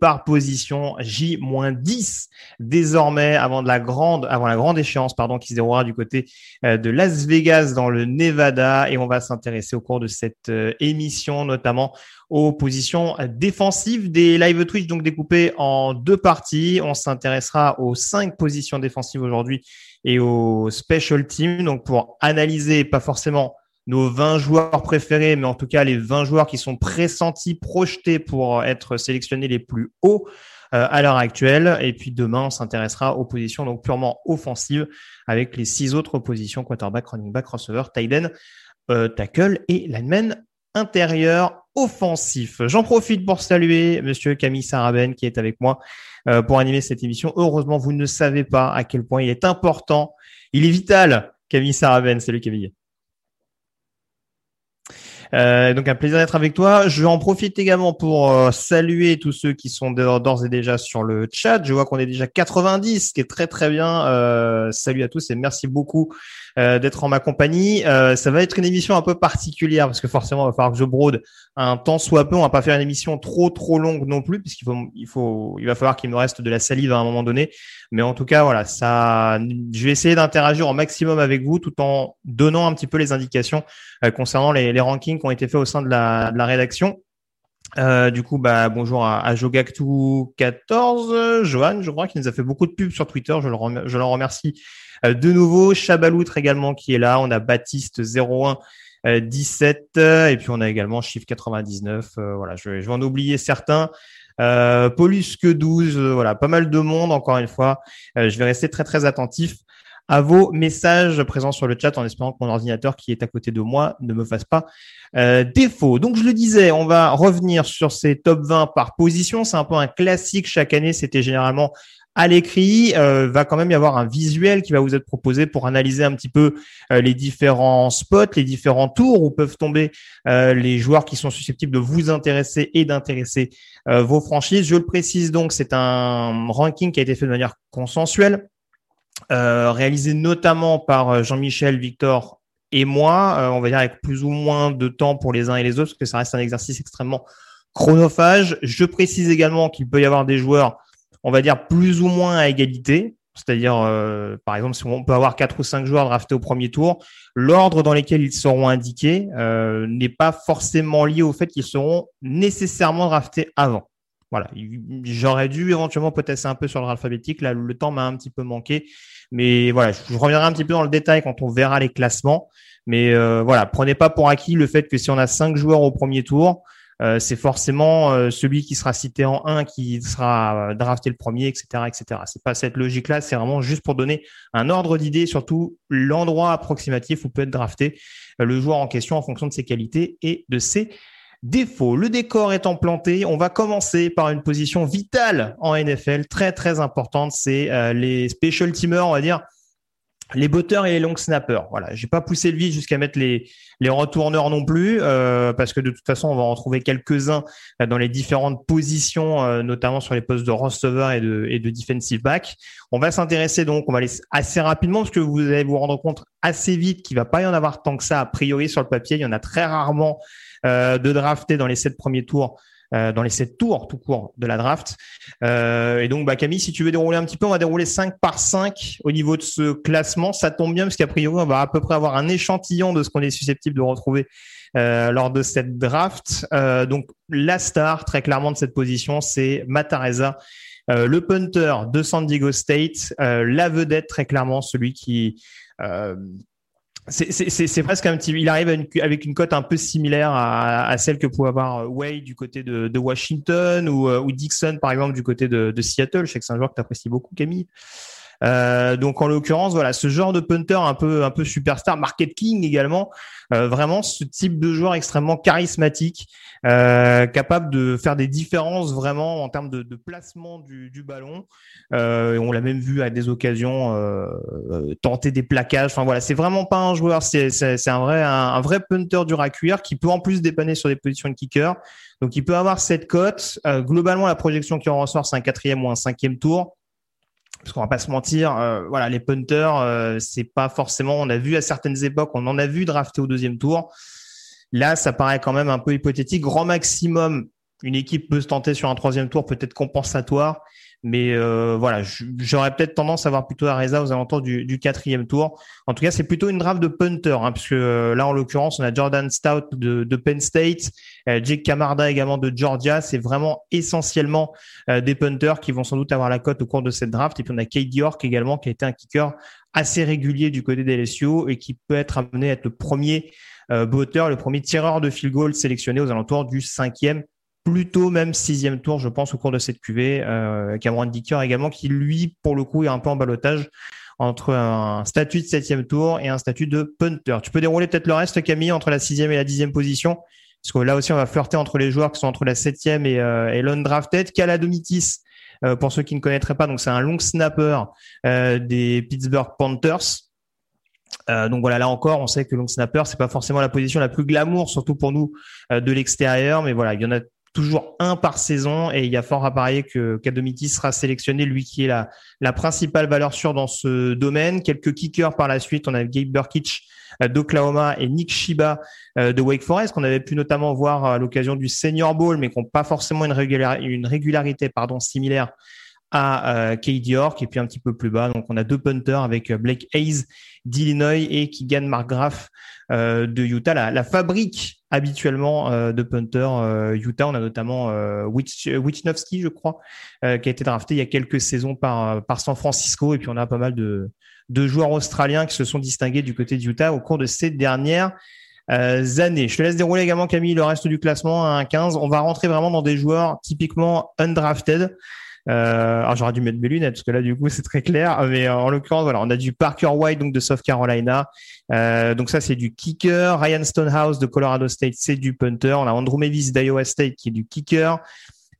Par position J-10 désormais avant de la grande avant la grande échéance pardon qui se déroulera du côté euh, de Las Vegas dans le Nevada et on va s'intéresser au cours de cette euh, émission notamment aux positions défensives des live Twitch, donc découpées en deux parties. On s'intéressera aux cinq positions défensives aujourd'hui et aux special teams, donc pour analyser pas forcément nos 20 joueurs préférés, mais en tout cas les 20 joueurs qui sont pressentis, projetés pour être sélectionnés les plus hauts euh, à l'heure actuelle. Et puis demain, on s'intéressera aux positions donc purement offensives avec les six autres positions quarterback, running back, receiver, tight end, euh, tackle et lineman intérieur offensif. J'en profite pour saluer Monsieur Camille Saraben qui est avec moi euh, pour animer cette émission. Heureusement, vous ne savez pas à quel point il est important, il est vital. Camille Saraben, salut Camille. Euh, donc un plaisir d'être avec toi. Je en profite également pour euh, saluer tous ceux qui sont d'ores et déjà sur le chat. Je vois qu'on est déjà 90, ce qui est très très bien. Euh, salut à tous et merci beaucoup euh, d'être en ma compagnie. Euh, ça va être une émission un peu particulière parce que forcément, il va falloir que je brode un temps soit peu. On va pas faire une émission trop trop longue non plus puisqu'il faut, il faut, il va falloir qu'il me reste de la salive à un moment donné. Mais en tout cas, voilà, ça, je vais essayer d'interagir au maximum avec vous tout en donnant un petit peu les indications euh, concernant les, les, rankings qui ont été faits au sein de la, de la rédaction. Euh, du coup, bah, bonjour à, à Jogactu14, Johan, je crois, qui nous a fait beaucoup de pubs sur Twitter. Je, le je l'en remercie euh, de nouveau, Chabaloutre également qui est là. On a Baptiste 01 17 et puis on a également Chiffre 99. Euh, voilà, je, vais en oublier certains. Euh, Paulus que 12, euh, voilà, pas mal de monde encore une fois. je vais rester très très attentif à vos messages présents sur le chat en espérant que mon ordinateur qui est à côté de moi ne me fasse pas défaut. Donc je le disais, on va revenir sur ces top 20 par position. C'est un peu un classique chaque année. C'était généralement à l'écrit, euh, va quand même y avoir un visuel qui va vous être proposé pour analyser un petit peu euh, les différents spots, les différents tours où peuvent tomber euh, les joueurs qui sont susceptibles de vous intéresser et d'intéresser vos franchises. Je le précise donc, c'est un ranking qui a été fait de manière consensuelle, réalisé notamment par Jean-Michel, Victor et moi, on va dire avec plus ou moins de temps pour les uns et les autres, parce que ça reste un exercice extrêmement chronophage. Je précise également qu'il peut y avoir des joueurs on va dire plus ou moins à égalité. C'est-à-dire, euh, par exemple, si on peut avoir quatre ou cinq joueurs draftés au premier tour, l'ordre dans lequel ils seront indiqués euh, n'est pas forcément lié au fait qu'ils seront nécessairement draftés avant. Voilà, j'aurais dû éventuellement peut-être un peu sur l'ordre alphabétique. Là, le temps m'a un petit peu manqué, mais voilà, je reviendrai un petit peu dans le détail quand on verra les classements. Mais euh, voilà, prenez pas pour acquis le fait que si on a cinq joueurs au premier tour, euh, c'est forcément euh, celui qui sera cité en 1 qui sera drafté le premier, etc., etc. C'est pas cette logique-là. C'est vraiment juste pour donner un ordre d'idée, surtout l'endroit approximatif où peut être drafté le joueur en question en fonction de ses qualités et de ses défauts. Le décor étant planté, on va commencer par une position vitale en NFL, très très importante. C'est les special teamers, on va dire les botteurs et les long snappers. Voilà, j'ai pas poussé le vide jusqu'à mettre les retourneurs non plus, euh, parce que de toute façon, on va en trouver quelques-uns euh, dans les différentes positions, euh, notamment sur les postes de receiver et de et de defensive back. On va s'intéresser donc, on va aller assez rapidement parce que vous allez vous rendre compte assez vite qu'il va pas y en avoir tant que ça a priori sur le papier. Il y en a très rarement de draftés dans les sept premiers tours dans les sept tours tout court de la draft. et donc, bah, Camille, si tu veux dérouler un petit peu, on va dérouler 5 par 5 au niveau de ce classement. Ça tombe bien parce qu'a priori, on va à peu près avoir un échantillon de ce qu'on est susceptible de retrouver lors de cette draft. donc, la star, très clairement, de cette position, c'est Matareza. le punter de San Diego State, la vedette très clairement, celui qui c'est presque un petit. Il arrive avec une cote un peu similaire à, celle que pouvait avoir euh, Wade du côté de, Washington euh, ou, Dixon par exemple du côté de, Seattle. Je sais que c'est un joueur que tu apprécies beaucoup, Camille. Euh, donc en l'occurrence, voilà, ce genre de punter un peu un peu superstar, market king également, vraiment ce type de joueur extrêmement charismatique euh, capable de faire des différences vraiment en termes de, placement du, du ballon. Euh, on l'a même vu à des occasions euh, euh, tenter des plaquages. Enfin voilà, c'est vraiment pas un joueur, c'est un vrai un, vrai punter dur à qui peut en plus dépanner sur des positions de kicker. Donc il peut avoir cette cote. Euh, globalement, la projection qui en ressort, c'est un quatrième ou un cinquième tour parce qu'on va pas se mentir, euh, voilà, les punters, euh, c'est pas forcément. On a vu à certaines époques, on en a vu drafter au deuxième tour. Là, ça paraît quand même un peu hypothétique. Grand maximum, une équipe peut se tenter sur un troisième tour, peut-être compensatoire. Mais euh, voilà, j'aurais peut-être tendance à voir plutôt Areza aux alentours du, quatrième tour. En tout cas, c'est plutôt une draft de punter, hein, puisque euh, là, en l'occurrence, on a Jordan Stout de, de Penn State, euh, Jake Camarda également de Georgia. C'est vraiment essentiellement des punters qui vont sans doute avoir la cote au cours de cette draft. Et puis on a Kate York également, qui a été un kicker assez régulier du côté des LSU et qui peut être amené à être le premier euh, le premier tireur de field goal sélectionné aux alentours du cinquième, plutôt même sixième tour, je pense, au cours de cette QV. Euh, Cameron Dicker également, qui lui, pour le coup, est un peu en balotage entre un statut de septième tour et un statut de punter. Tu peux dérouler peut-être le reste, Camille, entre la sixième et la dixième position? Parce que là aussi, on va flirter entre les joueurs qui sont entre la septième et, euh, et l'undrafted. Caladomitis, euh, pour ceux qui ne connaîtraient pas, donc c'est un long snapper euh, des Pittsburgh Panthers. Euh, donc voilà, là encore, on sait que long snapper, c'est pas forcément la position la plus glamour, surtout pour nous de l'extérieur, mais voilà, il y en a toujours un par saison et il y a fort à parier que Kadomiti sera sélectionné, lui qui est la, principale valeur sûre dans ce domaine. Quelques kickers par la suite, on a Gabe Burkich euh, d'Oklahoma et Nick Shiba de Wake Forest qu'on avait pu notamment voir à l'occasion du Senior Bowl, mais qui n'ont pas forcément une, régularité, une régularité pardon, similaire à euh, Kate York et puis un petit peu plus bas. Donc on a deux punters avec euh, Blake Hayes d'Illinois et Keegan Markgraf euh, de Utah. La, fabrique habituellement euh, de punters euh, Utah. On a notamment euh, je crois, qui a été drafté il y a quelques saisons par, par San Francisco. Et puis on a pas mal de, de joueurs australiens qui se sont distingués du côté d'Utah au cours de ces dernières années. Je te laisse dérouler également, Camille, le reste du classement à 15. On va rentrer vraiment dans des joueurs typiquement undrafted. Euh, alors j'aurais dû mettre mes lunettes parce que là du coup c'est très clair. Mais euh, en l'occurrence voilà, on a du Parker White donc de South Carolina. Euh, donc ça c'est du kicker. Ryan Stonehouse de Colorado State c'est du punter. On a Andrew Mavis d'Iowa State qui est du kicker.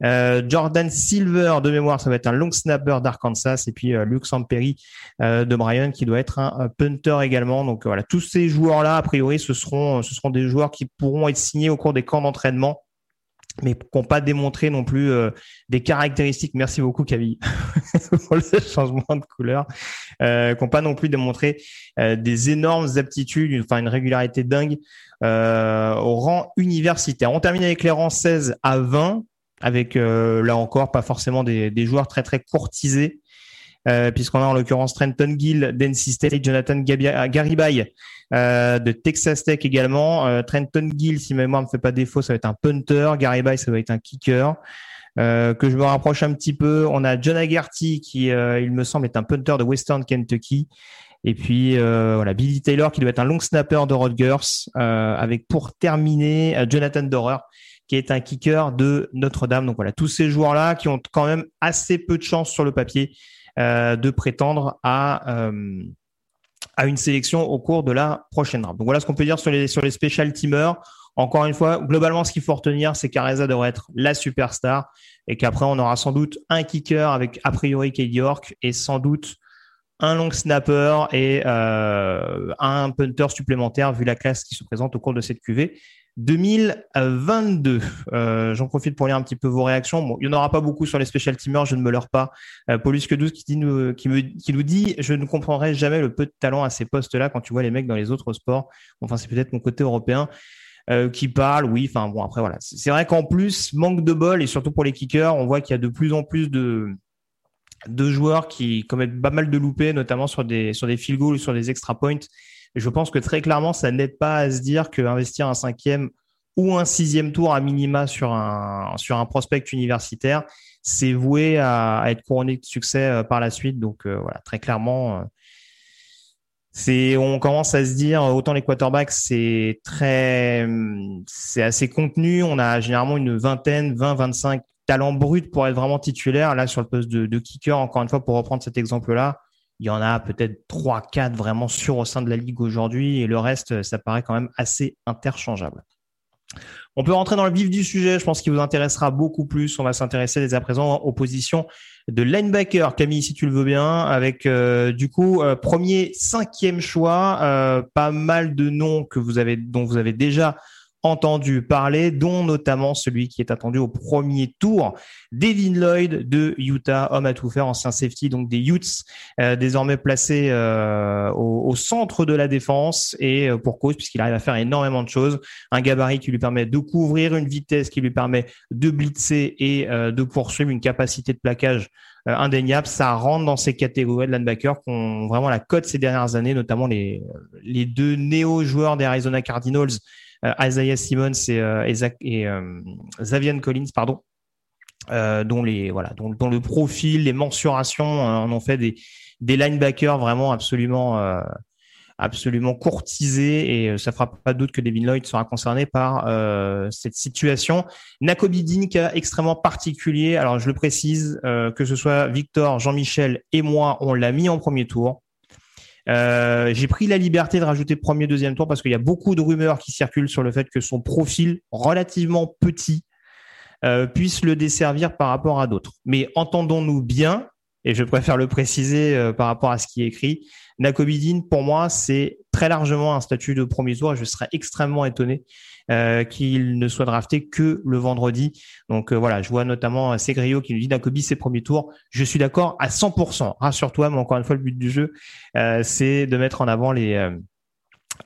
Euh, Jordan Silver de mémoire, ça va être un long snapper d'Arkansas et puis euh, Luke Samperi de Brian qui doit être un, un punter également. Donc voilà, tous ces joueurs là a priori ce seront ce seront des joueurs qui pourront être signés au cours des camps d'entraînement mais qui n'ont pas démontré non plus euh, des caractéristiques. Merci beaucoup, Camille, pour le changement de couleur. Euh, qui n'ont pas non plus démontré euh, des énormes aptitudes, enfin une régularité dingue euh, au rang universitaire. On termine avec les rangs 16 à 20, avec là encore pas forcément des, des joueurs très très courtisés. Euh, puisqu'on a en l'occurrence Trenton Gill d'NC State, Jonathan Garibay euh, de Texas Tech également. Euh, Trenton Gill, si ma mémoire ne me fait pas défaut, ça va être un punter. Garibay, ça va être un kicker. que je me rapproche un petit peu. On a John Agerty qui, il me semble, est un punter de Western Kentucky. Et puis voilà, Billy Taylor qui doit être un long snapper de Rutgers, avec pour terminer Jonathan Dorer qui est un kicker de Notre-Dame. Donc voilà, tous ces joueurs-là qui ont quand même assez peu de chance sur le papier euh, de prétendre à euh, à une sélection au cours de la prochaine draft. Donc voilà ce qu'on peut dire sur les sur special teamers. Encore une fois, globalement, ce qu'il faut retenir, c'est qu'Areza devrait être la superstar et qu'après, on aura sans doute un kicker avec a priori Kate York et sans doute un long snapper et euh, un punter supplémentaire vu la classe qui se présente au cours de cette QV. 2022. Euh, J'en profite pour lire un petit peu vos réactions. Bon, il n'y en aura pas beaucoup sur les special teamers, je ne me leurre pas. Euh, Paulus que 12 qui, dit, qui, nous dit Je ne comprendrai jamais le peu de talent à ces postes-là quand tu vois les mecs dans les autres sports. Enfin, c'est peut-être mon côté européen. qui parle, oui. Enfin bon, après voilà. C'est vrai qu'en plus, manque de bol et surtout pour les kickers, on voit qu'il y a de plus en plus de de joueurs qui commettent pas mal de loupés, notamment sur des sur des field goals ou sur des extra points. Je pense que très clairement, ça n'aide pas à se dire qu'investir un cinquième ou un sixième tour à minima sur un sur un prospect universitaire, c'est voué à, être couronné de succès euh, par la suite. Donc euh, voilà, très clairement, euh, c'est on commence à se dire autant les quarterbacks c'est très c'est assez contenu. On a généralement une vingtaine, 20, 25 talents bruts pour être vraiment titulaire. Là sur le poste de, kicker, encore une fois pour reprendre cet exemple-là, il y en a peut-être trois, quatre vraiment sûrs au sein de la ligue aujourd'hui et le reste, ça paraît quand même assez interchangeable. On peut rentrer dans le vif du sujet, je pense qu'il vous intéressera beaucoup plus. On va s'intéresser dès à présent aux positions de linebacker, Camille, si tu le veux bien, avec euh, du coup euh, premier, cinquième choix, euh, pas mal de noms que dont vous avez déjà entendu parler, dont notamment celui qui est attendu au premier tour, Devin Lloyd de Utah, homme à tout faire, ancien safety, donc des Utes, euh, désormais placé euh, au, centre de la défense. Et euh, pour cause puisqu'il arrive à faire énormément de choses, un gabarit qui lui permet de couvrir, une vitesse qui lui permet de blitzer et de poursuivre, une capacité de plaquage indéniable, ça rentre dans ces catégories de linebacker qui ont vraiment la cote ces dernières années, notamment les, les deux néo-joueurs des Arizona Cardinals, Isaiah Simmons et, euh, et, euh, Xavier Collins, pardon, dont les voilà, dont, le profil, les mensurations en ont fait des des linebackers vraiment absolument absolument courtisés et ça fera pas doute que Devin Lloyd sera concerné par cette situation. Nakobe Dean, cas extrêmement particulier. Alors je le précise, que ce soit Victor, Jean-Michel et moi, on l'a mis en premier tour. Euh, j'ai pris la liberté de rajouter premier, deuxième tour parce qu'il y a beaucoup de rumeurs qui circulent sur le fait que son profil relativement petit euh, puisse le desservir par rapport à d'autres. Mais entendons-nous bien, et je préfère le préciser euh, par rapport à ce qui est écrit, Nakobidin, pour moi, c'est très largement un statut de premier tour. Je serais extrêmement étonné euh, qu'il ne soit drafté que le vendredi. Donc euh, voilà, je vois notamment euh, Segrio qui nous dit Nakobi ses premiers tours. Je suis d'accord à 100%. Rassure-toi, mais encore une fois, le but du jeu, c'est de mettre en avant les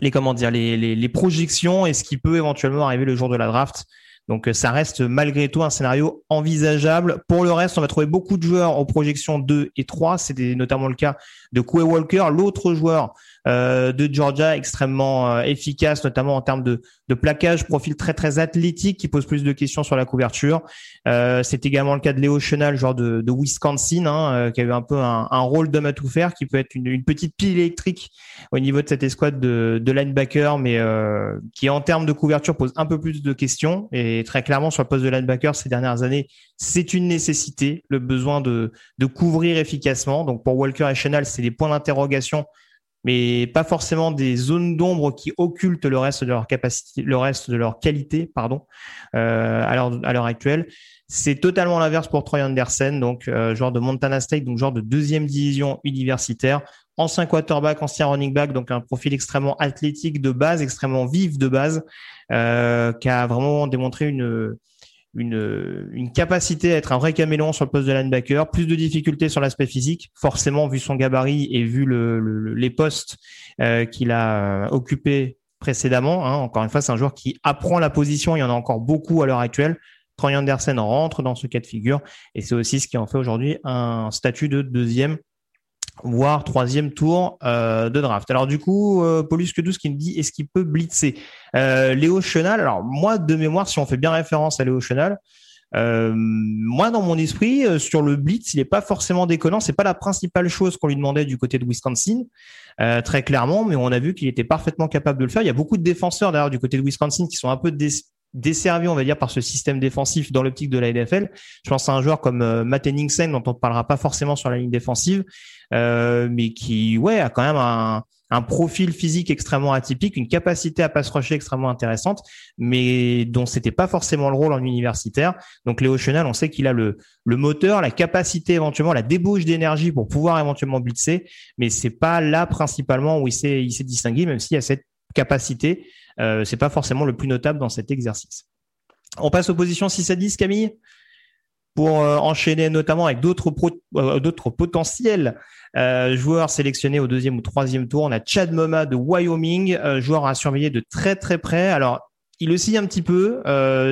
les comment dire les, projections et ce qui peut éventuellement arriver le jour de la draft. Donc ça reste malgré tout un scénario envisageable. Pour le reste, on va trouver beaucoup de joueurs aux projections 2 et 3. C'était notamment le cas de Quay Walker, l'autre joueur euh, de Georgia, extrêmement euh, efficace, notamment en termes de, de plaquage, profil très très athlétique qui pose plus de questions sur la couverture. Euh, c'est également le cas de Léo Chenal, genre de, de Wisconsin, hein, qui a eu un peu un, rôle d'homme à tout faire, qui peut être une, une, petite pile électrique au niveau de cette escouade de, de linebacker, mais qui en termes de couverture pose un peu plus de questions. Et très clairement sur le poste de linebacker ces dernières années, c'est une nécessité, le besoin de, de couvrir efficacement. Donc pour Walker et Chenal, c'est des points d'interrogation mais pas forcément des zones d'ombre qui occultent le reste de leur capacité, le reste de leur qualité, pardon, euh, à l'heure actuelle. C'est totalement l'inverse pour Troy Anderson, donc euh, joueur de Montana State, donc joueur de deuxième division universitaire, ancien quarterback, ancien running back, donc un profil extrêmement athlétique de base, extrêmement vif de base, euh, qui a vraiment démontré une une, capacité à être un vrai caméléon sur le poste de linebacker, plus de difficultés sur l'aspect physique, forcément vu son gabarit et vu le, les postes euh, qu'il a euh, occupés précédemment. Hein. Encore une fois, c'est un joueur qui apprend la position. Il y en a encore beaucoup à l'heure actuelle. Troy Anderson rentre dans ce cas de figure et c'est aussi ce qui en fait aujourd'hui un statut de deuxième voire troisième tour euh, de draft. Alors du coup, euh, Paulus qui me dit est-ce qu'il peut blitzer? Euh, Léo Chenal, alors moi de mémoire, si on fait bien référence à Léo Chenal, euh, moi dans mon esprit, euh, sur le blitz, il n'est pas forcément déconnant. C'est pas la principale chose qu'on lui demandait du côté de Wisconsin, très clairement, mais on a vu qu'il était parfaitement capable de le faire. Il y a beaucoup de défenseurs d'ailleurs du côté de Wisconsin qui sont un peu desservi, on va dire, par ce système défensif dans l'optique de la NFL. Je pense à un joueur comme euh, Matt dont on ne parlera pas forcément sur la ligne défensive, euh, mais qui, ouais, a quand même un, un, profil physique extrêmement atypique, une capacité à passe rusher extrêmement intéressante, mais dont c'était pas forcément le rôle en universitaire. Donc Léo Chenal, on sait qu'il a le, le moteur, la capacité éventuellement, la débauche d'énergie pour pouvoir éventuellement blitzer, mais c'est pas là principalement où il s'est il s'est distingué, même s'il y a cette capacité. Euh, c'est pas forcément le plus notable dans cet exercice. On passe aux positions 6 à 10, Camille pour euh, enchaîner notamment avec d'autres euh, potentiels euh, joueurs sélectionnés au deuxième ou troisième tour. On a Chad Moma de Wyoming, joueur à surveiller de très très près. Alors il oscille un petit peu.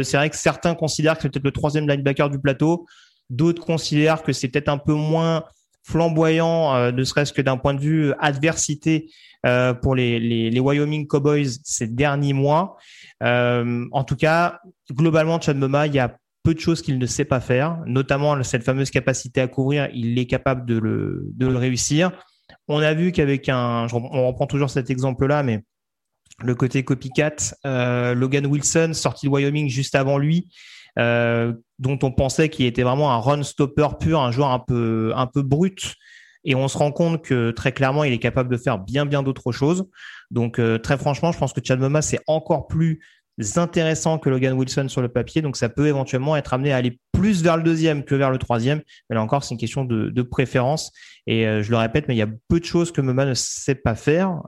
c'est vrai que certains considèrent que c'est peut-être le troisième linebacker du plateau. D'autres considèrent que c'est peut-être un peu moins flamboyant, ne serait-ce que d'un point de vue adversité pour les, les, les, Wyoming Cowboys ces derniers mois. en tout cas, globalement, Chad Moma, il y a peu de choses qu'il ne sait pas faire, notamment cette fameuse capacité à couvrir, il est capable de le, de le réussir. On a vu qu'avec un, on reprend toujours cet exemple-là, mais le côté copycat, euh, Logan Wilson, sorti de Wyoming juste avant lui, euh, dont on pensait qu'il était vraiment un run stopper pur, un joueur un peu, un peu brut. Et on se rend compte que très clairement, il est capable de faire bien, bien d'autres choses. Donc, euh, très franchement, je pense que Chad Moma, c'est encore plus intéressant que Logan Wilson sur le papier. Donc, ça peut éventuellement être amené à aller plus vers le deuxième que vers le troisième. Mais là encore, c'est une question de, préférence. Et euh, je le répète, mais il y a peu de choses que Mema ne sait pas faire.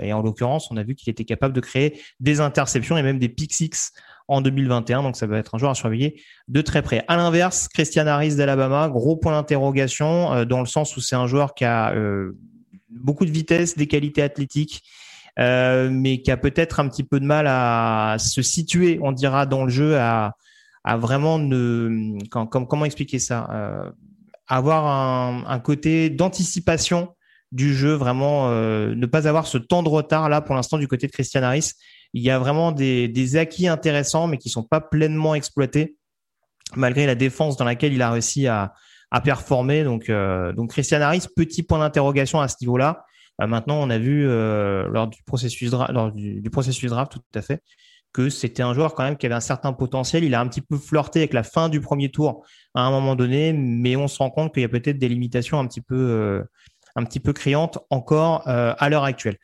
Et en l'occurrence, on a vu qu'il était capable de créer des interceptions et même des pick six en 2021. Donc, ça va être un joueur à surveiller de très près. À l'inverse, Christian Harris d'Alabama, gros point d'interrogation euh, dans le sens où c'est un joueur qui a beaucoup de vitesse, des qualités athlétiques euh, mais qui a peut-être un petit peu de mal à se situer, on dira, dans le jeu, à, vraiment ne, comment expliquer ça, euh, avoir un, côté d'anticipation du jeu, vraiment euh, ne pas avoir ce temps de retard là pour l'instant du côté de Christian Harris. Il y a vraiment des, des acquis intéressants, mais qui sont pas pleinement exploités malgré la défense dans laquelle il a réussi à, à performer. Donc, euh, donc Christian Harris, petit point d'interrogation à ce niveau-là. Euh, maintenant, on a vu euh, lors du processus lors du, processus draft, tout à fait, que c'était un joueur quand même qui avait un certain potentiel. Il a un petit peu flirté avec la fin du premier tour à un moment donné, mais on se rend compte qu'il y a peut-être des limitations un petit peu euh, un petit peu criantes encore à l'heure actuelle.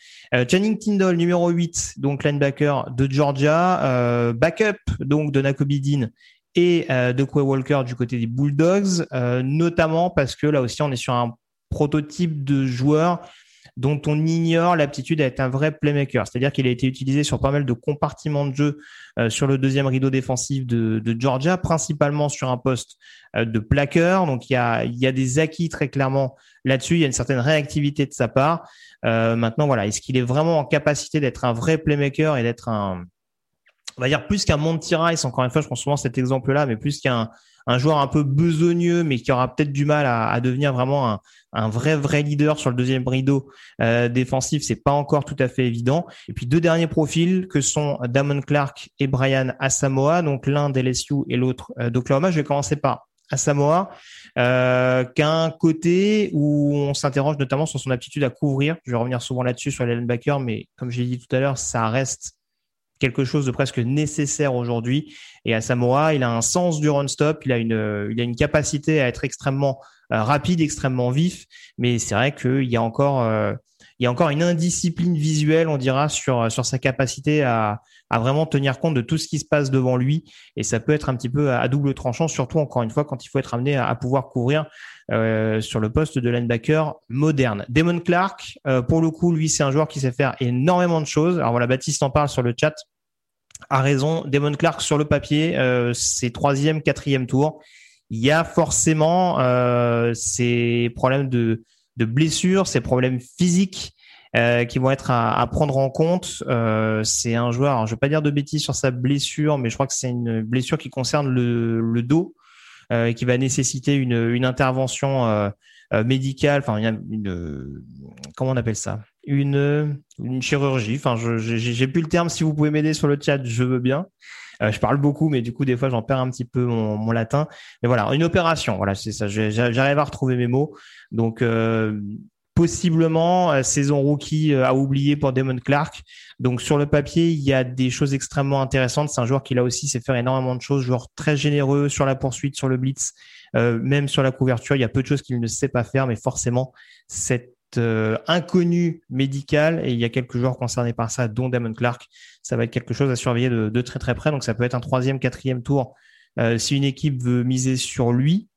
Channing Tindall, numéro 8, donc linebacker de Georgia, backup donc de Nakobe Dean et de Quay Walker du côté des Bulldogs, notamment parce que là aussi on est sur un prototype de joueur dont on ignore l'aptitude à être un vrai playmaker. C'est-à-dire qu'il a été utilisé sur pas mal de compartiments de jeu euh, sur le deuxième rideau défensif de, Georgia, principalement sur un poste euh, de plaqueur. Donc il y a, il y a des acquis très clairement là-dessus. Il y a une certaine réactivité de sa part. Euh, maintenant, voilà, est-ce qu'il est vraiment en capacité d'être un vrai playmaker et d'être un, on va dire plus qu'un Monty Rice, encore une fois, je prends souvent cet exemple-là, mais plus qu'un un joueur un peu besogneux, mais qui aura peut-être du mal à, devenir vraiment un, vrai vrai leader sur le deuxième rideau euh, défensif, c'est pas encore tout à fait évident. Et puis deux derniers profils que sont Damon Clark et Brian Asamoah, donc l'un d'LSU et l'autre euh, d'Oklahoma. Je vais commencer par Asamoah, euh, qu'un côté où on s'interroge notamment sur son aptitude à couvrir. Je vais revenir souvent là-dessus sur les linebackers, mais comme j'ai dit tout à l'heure, ça reste quelque chose de presque nécessaire aujourd'hui. Et à Samoa, il a un sens du run-stop, il a une, il a une capacité à être extrêmement euh, rapide, extrêmement vif. Mais c'est vrai qu'il y a encore, euh, il y a encore une indiscipline visuelle, on dira, sur sur sa capacité à, à vraiment tenir compte de tout ce qui se passe devant lui. Et ça peut être un petit peu à, double tranchant, surtout encore une fois quand il faut être amené à, pouvoir couvrir euh, sur le poste de linebacker moderne. Damon Clark, euh, pour le coup, lui, c'est un joueur qui sait faire énormément de choses. Alors voilà, Baptiste en parle sur le chat. A raison. Damon Clark sur le papier, euh, c'est troisième, quatrième tour. Il y a forcément euh, ces problèmes de, de blessures, ces problèmes physiques qui vont être à, prendre en compte. C'est un joueur, je ne vais pas dire de bêtises sur sa blessure, mais je crois que c'est une blessure qui concerne le, le dos et qui va nécessiter une, une intervention euh, euh, médicale, enfin une, une, comment on appelle ça, une, une chirurgie. Enfin, j'ai plus le terme. Si vous pouvez m'aider sur le chat, je veux bien. Euh, je parle beaucoup, mais du coup, des fois, j'en perds un petit peu mon, mon, latin. Mais voilà, une opération. Voilà, c'est ça. J'arrive à retrouver mes mots. Donc, euh, possiblement euh, saison rookie euh, à oublier pour Damon Clark. Donc sur le papier, il y a des choses extrêmement intéressantes. C'est un joueur qui là aussi sait faire énormément de choses, joueur très généreux sur la poursuite, sur le blitz, euh, même sur la couverture. Il y a peu de choses qu'il ne sait pas faire, mais forcément cette inconnu médical et il y a quelques joueurs concernés par ça, dont Damon Clark. Ça va être quelque chose à surveiller de, très très près. Donc ça peut être un troisième, quatrième tour si une équipe veut miser sur lui.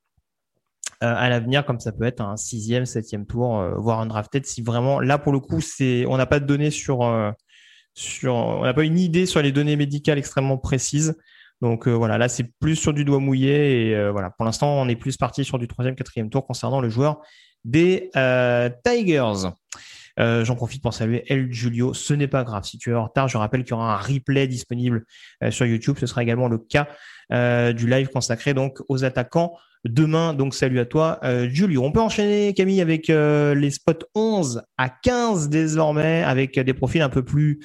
Euh, à l'avenir, comme ça peut être un sixième, septième tour, euh, voire un drafted. Si vraiment, là pour le coup, c'est, on n'a pas de données sur, euh, sur, on n'a pas une idée sur les données médicales extrêmement précises. Donc voilà, là c'est plus sur du doigt mouillé et voilà. Pour l'instant, on est plus parti sur du troisième, quatrième tour concernant le joueur des Tigers. J'en profite pour saluer El Julio. Ce n'est pas grave. Si tu es en retard, je rappelle qu'il y aura un replay disponible sur YouTube. Ce sera également le cas du live consacré donc aux attaquants demain. Donc salut à toi, Julio. On peut enchaîner Camille avec les spots 11 à 15 désormais, avec des profils un peu plus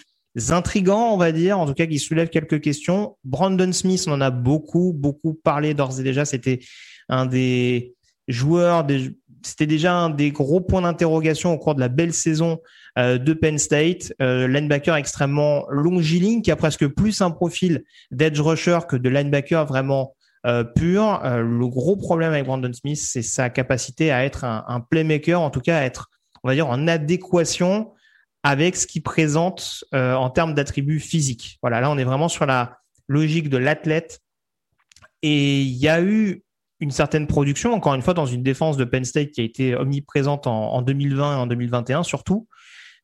intrigants, on va dire, en tout cas qui soulèvent quelques questions. Brandon Smith, on en a beaucoup, beaucoup parlé d'ores et déjà. C'était un des joueurs, c'était déjà un des gros points d'interrogation au cours de la belle saison euh, de Penn State. Euh, linebacker extrêmement longiligne, qui a presque plus un profil d'edge rusher que de linebacker vraiment euh, pur. le gros problème avec Brandon Smith, c'est sa capacité à être un, un, playmaker, en tout cas à être, on va dire, en adéquation avec ce qu'il présente en termes d'attributs physiques. Voilà, là on est vraiment sur la logique de l'athlète. Et il y a eu une certaine production, encore une fois, dans une défense de Penn State qui a été omniprésente en, 2020 et en 2021 surtout.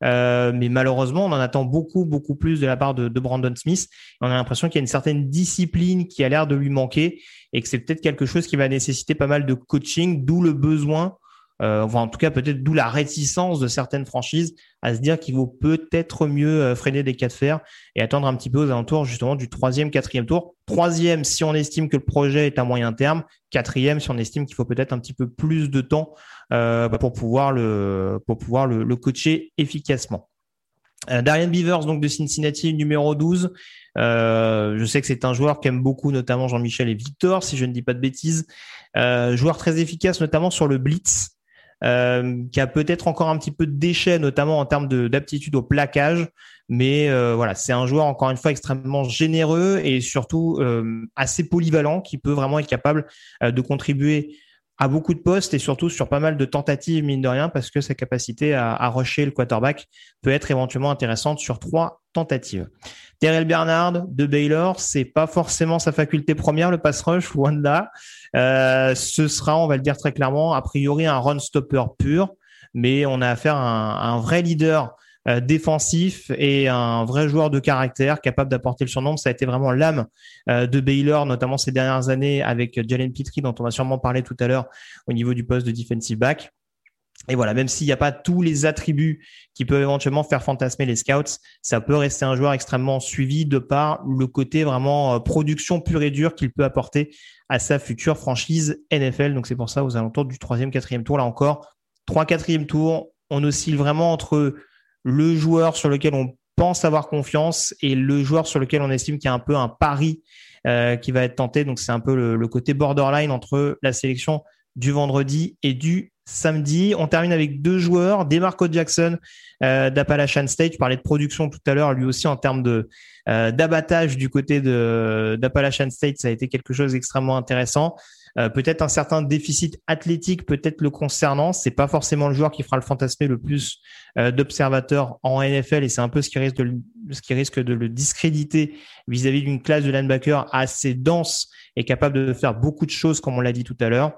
Euh, mais malheureusement, on en attend beaucoup, beaucoup plus de la part de, Brandon Smith. On a l'impression qu'il y a une certaine discipline qui a l'air de lui manquer et que c'est peut-être quelque chose qui va nécessiter pas mal de coaching, d'où le besoin euh, en tout cas peut-être d'où la réticence de certaines franchises à se dire qu'il vaut peut-être mieux euh, freiner des cas de fer et attendre un petit peu aux alentours justement du troisième, quatrième tour. Troisième si on estime que le projet est à moyen terme, quatrième si on estime qu'il faut peut-être un petit peu plus de temps euh, pour pouvoir le pour pouvoir le, le coacher efficacement. Euh, Darian Beavers, donc de Cincinnati, numéro 12. Euh, je sais que c'est un joueur qu'aime beaucoup, notamment Jean-Michel et Victor, si je ne dis pas de bêtises. Joueur très efficace, notamment sur le blitz. Qui a peut-être encore un petit peu de déchets, notamment en termes d'aptitude au plaquage. Mais voilà, c'est un joueur encore une fois extrêmement généreux et surtout assez polyvalent, qui peut vraiment être capable de contribuer à beaucoup de postes et surtout sur pas mal de tentatives, mine de rien, parce que sa capacité à, à rusher le quarterback peut être éventuellement intéressante sur trois tentatives. Terrell Bernard de Baylor, c'est pas forcément sa faculté première, le pass rush, Wanda. Euh, ce sera, on va le dire très clairement, a priori un run stopper pur, mais on a affaire à un, vrai leader euh, défensif et un vrai joueur de caractère capable d'apporter le surnom. Ça a été vraiment l'âme euh, de Baylor, notamment ces dernières années avec Jalen Petrie, dont on va sûrement parler tout à l'heure au niveau du poste de defensive back. Et voilà, même s'il n'y a pas tous les attributs qui peuvent éventuellement faire fantasmer les scouts, ça peut rester un joueur extrêmement suivi de par le côté vraiment production pure et dure qu'il peut apporter à sa future franchise NFL. Donc c'est pour ça aux alentours du troisième, quatrième tour, là encore, trois, quatrième tour, on oscille vraiment entre le joueur sur lequel on pense avoir confiance et le joueur sur lequel on estime qu'il y a un peu un pari euh, qui va être tenté. Donc c'est un peu le, côté borderline entre la sélection du vendredi et du samedi. On termine avec deux joueurs, Demarco Jackson euh, d'Appalachian State. Je parlais de production tout à l'heure, lui aussi en termes de euh, d'abattage du côté d'Appalachian State, ça a été quelque chose d'extrêmement intéressant. Euh, peut-être un certain déficit athlétique, peut-être le concernant. C'est pas forcément le joueur qui fera le fantasmer le plus euh, d'observateurs en NFL et c'est un peu ce qui risque de ce qui risque de le discréditer vis-à-vis d'une classe de linebacker assez dense et capable de faire beaucoup de choses, comme on l'a dit tout à l'heure.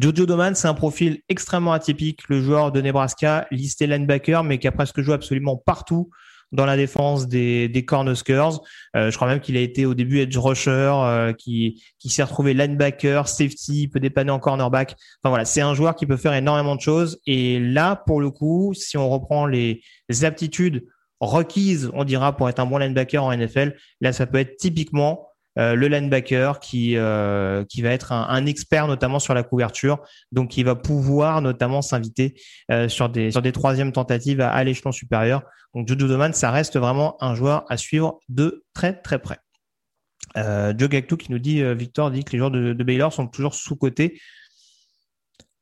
Jojo Doman, c'est un profil extrêmement atypique, le joueur de Nebraska, listé linebacker, mais qui a presque joué absolument partout dans la défense des, des Cornhuskers. Euh, je crois même qu'il a été au début edge rusher, euh, qui, qui s'est retrouvé linebacker, safety, peut dépanner en cornerback. Enfin voilà, c'est un joueur qui peut faire énormément de choses. Et là, pour le coup, si on reprend les, les aptitudes requises, on dira, pour être un bon linebacker en NFL, là, ça peut être typiquement euh, le linebacker qui euh, qui va être un, expert notamment sur la couverture, donc qui va pouvoir notamment s'inviter euh, sur des sur des troisièmes tentatives à, l'échelon supérieur. Donc Jojo Doman, ça reste vraiment un joueur à suivre de très très près. Joe Gactou qui nous dit Victor dit que les joueurs de, de Baylor sont toujours sous cotés.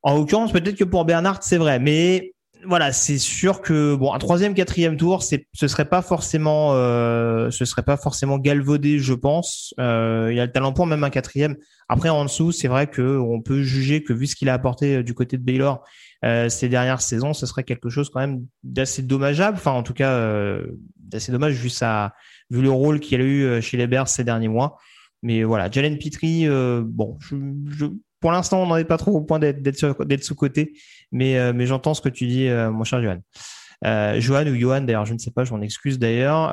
En l'occurrence, peut-être que pour Bernard, c'est vrai, mais voilà, c'est sûr que bon, un troisième, quatrième tour, c'est, ce serait pas forcément, euh, ce serait pas forcément galvaudé, je pense. Euh, il y a le talent pour même un quatrième. Après, en dessous, c'est vrai que on peut juger que vu ce qu'il a apporté euh, du côté de Baylor euh, ces dernières saisons, ce serait quelque chose quand même d'assez dommageable. Enfin, en tout cas, euh, d'assez dommage vu sa, vu le rôle qu'il a eu euh, chez les Bears ces derniers mois. Mais voilà, Jalen Petrie, bon, je, je pour l'instant, on n'en est pas trop au point d'être sous-côté, mais, euh, mais j'entends ce que tu dis, euh, mon cher Johan. Euh, Johan ou Johan, d'ailleurs, je ne sais pas, je m'en excuse d'ailleurs.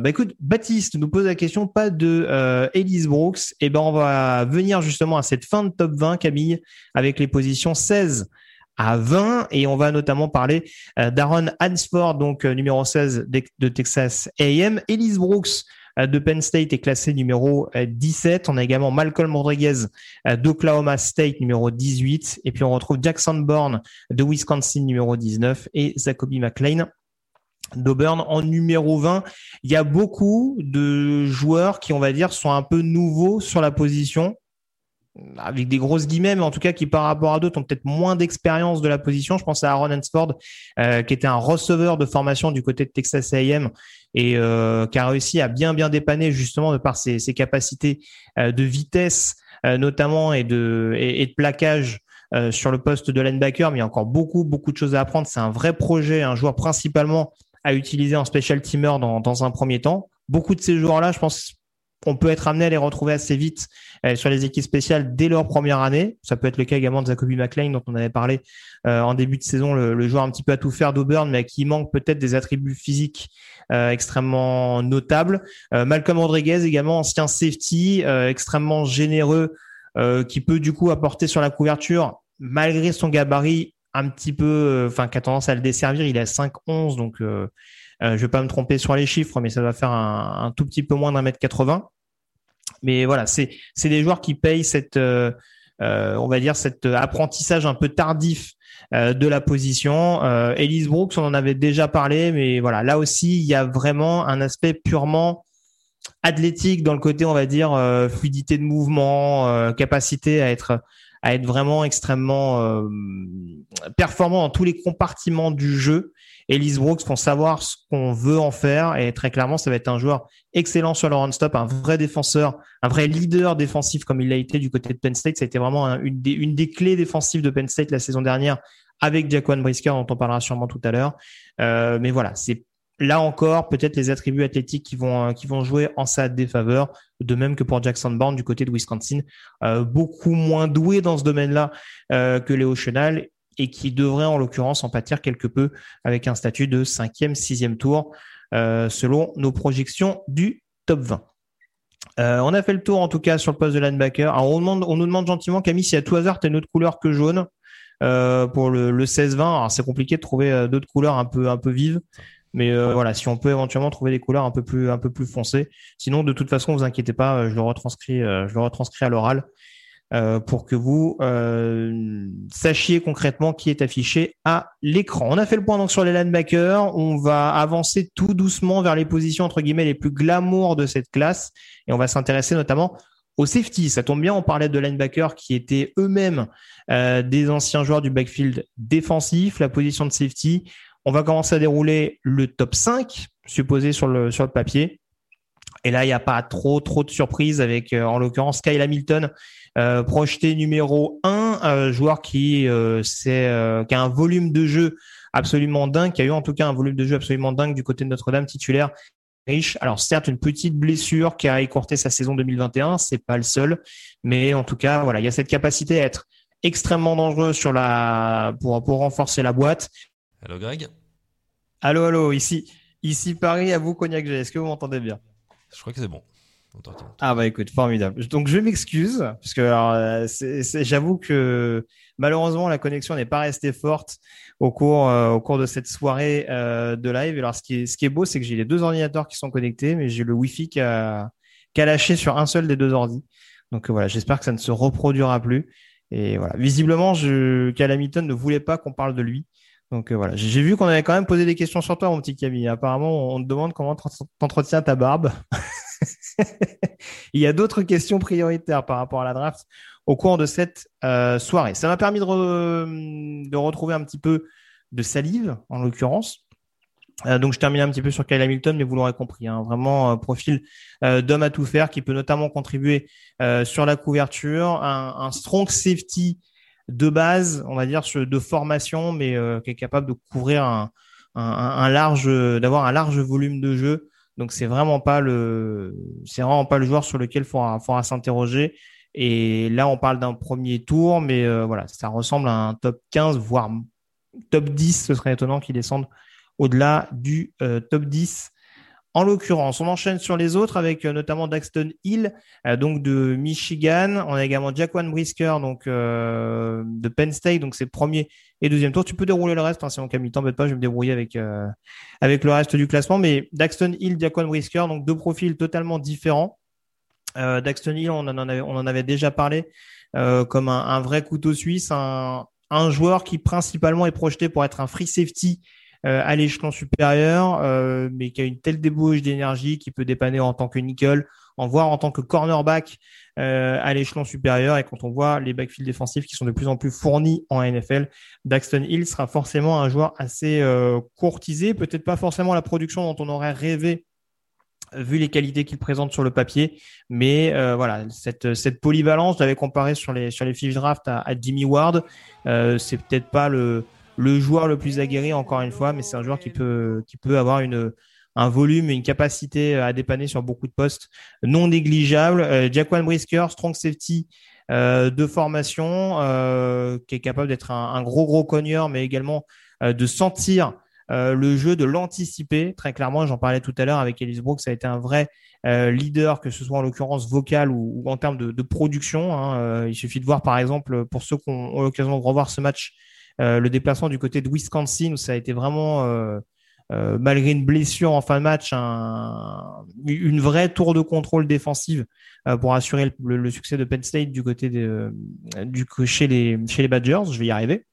Bah écoute, Baptiste nous pose la question, pas de Elise Brooks. Et eh ben on va venir justement à cette fin de top 20, Camille, avec les positions 16 à 20 et on va notamment parler d'Aaron Hansford, donc numéro 16 de Texas A&M, Elise Brooks de Penn State est classé numéro 17. On a également Malcolm Rodriguez d'Oklahoma State numéro 18 et puis on retrouve Jackson Bourne de Wisconsin numéro 19 et Zacoby McLean d'Auburn en numéro 20. Il y a beaucoup de joueurs qui, on va dire, sont un peu nouveaux sur la position, avec des grosses guillemets, mais en tout cas qui, par rapport à d'autres, ont peut-être moins d'expérience de la position. Je pense à Aaron Hansford, euh, qui était un receveur de formation du côté de Texas A&M et euh, qui a réussi à bien bien dépanner justement de par ses, capacités euh, de vitesse notamment et de et, de plaquage sur le poste de linebacker, mais il y a encore beaucoup, beaucoup de choses à apprendre. C'est un vrai projet, un joueur principalement à utiliser en special teamer dans, dans un premier temps. Beaucoup de ces joueurs-là, je pense qu'on peut être amené à les retrouver assez vite euh, sur les équipes spéciales dès leur première année. Ça peut être le cas également de Zacoby McLean dont on avait parlé euh, en début de saison, le, joueur un petit peu à tout faire d'Auburn, mais qui manque peut-être des attributs physiques euh, extrêmement notables. Malcolm Rodriguez également, ancien safety, extrêmement généreux, qui peut du coup apporter sur la couverture, malgré son gabarit, un petit peu, enfin, qui a tendance à le desservir. Il est à 5-11, donc euh, je vais pas me tromper sur les chiffres, mais ça va faire un, tout petit peu moins d'un mètre 80. Mais voilà, c'est des joueurs qui payent cette, euh, euh, on va dire, cet apprentissage un peu tardif de la position. Euh, Elise Brooks, on en avait déjà parlé, mais voilà, là aussi, il y a vraiment un aspect purement athlétique dans le côté, on va dire, fluidité de mouvement, capacité à être à être vraiment extrêmement performant dans tous les compartiments du jeu Elise Brooks vont savoir ce qu'on veut en faire et très clairement, ça va être un joueur excellent sur le run-stop, un vrai défenseur, un vrai leader défensif comme il l'a été du côté de Penn State. Ça a été vraiment une, des, une des clés défensives de Penn State la saison dernière avec Jaquan Brisker dont on parlera sûrement tout à l'heure. Euh, mais voilà, c'est là encore peut-être les attributs athlétiques qui vont qui vont jouer en sa défaveur, de même que pour Jackson Bourne du côté de Wisconsin, euh, beaucoup moins doué dans ce domaine-là euh, que Léo Chenal et qui devrait en l'occurrence en pâtir quelque peu avec un statut de cinquième, sixième tour euh, selon nos projections du top 20. Euh, on a fait le tour en tout cas sur le poste de linebacker. On, nous demande gentiment Camille si à tout hasard tu as une autre couleur que jaune euh, pour le, le 16-20. Alors c'est compliqué de trouver d'autres couleurs un peu un peu vives. Mais voilà, si on peut éventuellement trouver des couleurs un peu plus un peu plus foncées. Sinon, de toute façon, vous inquiétez pas, je le retranscris, je le retranscris à l'oral. Euh, pour que vous euh, sachiez concrètement qui est affiché à l'écran. On a fait le point donc sur les linebackers. On va avancer tout doucement vers les positions entre guillemets les plus glamour de cette classe et on va s'intéresser notamment au safety. Ça tombe bien, on parlait de linebackers qui étaient eux-mêmes euh, des anciens joueurs du backfield défensif, la position de safety. On va commencer à dérouler le top 5 supposé sur le sur le papier. Et là, il n'y a pas trop trop de surprises avec en l'occurrence Kyle Hamilton euh, projeté numéro 1, euh, joueur qui, euh, c'est, qui a un volume de jeu absolument dingue, qui a eu en tout cas un volume de jeu absolument dingue du côté de Notre-Dame titulaire riche. Alors certes, une petite blessure qui a écourté sa saison 2021, c'est pas le seul, mais en tout cas, voilà, il y a cette capacité à être extrêmement dangereux sur la pour pour renforcer la boîte. Allô Greg? Allô allô, ici ici Paris à vous Cognac G. Est-ce que vous m'entendez bien? Je crois que c'est bon. Ah bah écoute, formidable. Donc je m'excuse parce que euh, j'avoue que malheureusement la connexion n'est pas restée forte au cours euh, au cours de cette soirée euh, de live. alors ce qui est ce qui est beau, c'est que j'ai les deux ordinateurs qui sont connectés, mais j'ai le Wi-Fi qui a, lâché sur un seul des deux ordis. Donc voilà, j'espère que ça ne se reproduira plus. Et voilà, visiblement, je, Calamity ne voulait pas qu'on parle de lui. Donc voilà, j'ai vu qu'on avait quand même posé des questions sur toi, mon petit Camille. Apparemment, on te demande comment t'entretiens ta barbe. il y a d'autres questions prioritaires par rapport à la draft au cours de cette euh, soirée. Ça m'a permis de, retrouver un petit peu de salive, en l'occurrence. Euh, donc je termine un petit peu sur Kyle Hamilton, mais vous l'aurez compris, hein, vraiment un profil euh, d'homme à tout faire qui peut notamment contribuer sur la couverture, un, strong safety de base, on va dire de formation, mais qui est capable de couvrir un large, d'avoir un large volume de jeu donc c'est vraiment pas le, c'est vraiment pas le joueur sur lequel il faudra, s'interroger. Et là, on parle d'un premier tour, mais euh, voilà, ça ressemble à un top 15, voire top 10. Ce serait étonnant qu'il descende au-delà du euh, top 10 En l'occurrence, on enchaîne sur les autres avec euh, notamment Daxton Hill, euh, donc de Michigan. On a également Jaquan Brisker, donc euh, de Penn State, donc c'est premier et deuxième tour. Tu peux dérouler le reste, hein, si on Camille t'embête pas, je vais me débrouiller avec avec le reste du classement. Mais Daxton Hill, Jaquan Brisker, donc deux profils totalement différents. Daxton Hill, on en avait, on en avait déjà parlé, comme un, un, vrai couteau suisse, un, un joueur qui principalement est projeté pour être un free safety euh, à l'échelon supérieur, euh, mais qui a une telle débauche d'énergie qui peut dépanner en tant que nickel, en voir en tant que cornerback euh, à l'échelon supérieur. Et quand on voit les backfields défensifs qui sont de plus en plus fournis en NFL, Daxton Hill sera forcément un joueur assez courtisé, peut-être pas forcément la production dont on aurait rêvé vu les qualités qu'il présente sur le papier. Mais voilà, cette, cette polyvalence, j'avais comparé sur les, sur fiches draft à, à Jimmy Ward. Euh, c'est peut-être pas le, le joueur le plus aguerri, encore une fois, mais c'est un joueur qui peut, qui peut avoir une, un volume une capacité à dépanner sur beaucoup de postes non négligeables. Euh, Jaquan Brisker, strong safety euh, de formation, euh, qui est capable d'être un, gros gros cogneur, mais également euh, de sentir euh, le jeu, de l'anticiper. Très clairement, j'en parlais tout à l'heure avec Ellis Brooks, ça a été un vrai leader, que ce soit en l'occurrence vocal ou, en termes de, de production. Hein. il suffit de voir, par exemple, pour ceux qui ont l'occasion de revoir ce match euh, le déplacement du côté de Wisconsin, ça a été vraiment, euh, euh, malgré une blessure en fin de match, une vraie tour de contrôle défensive pour assurer le, succès de Penn State du côté du, chez, les, chez les Badgers. Je vais y arriver.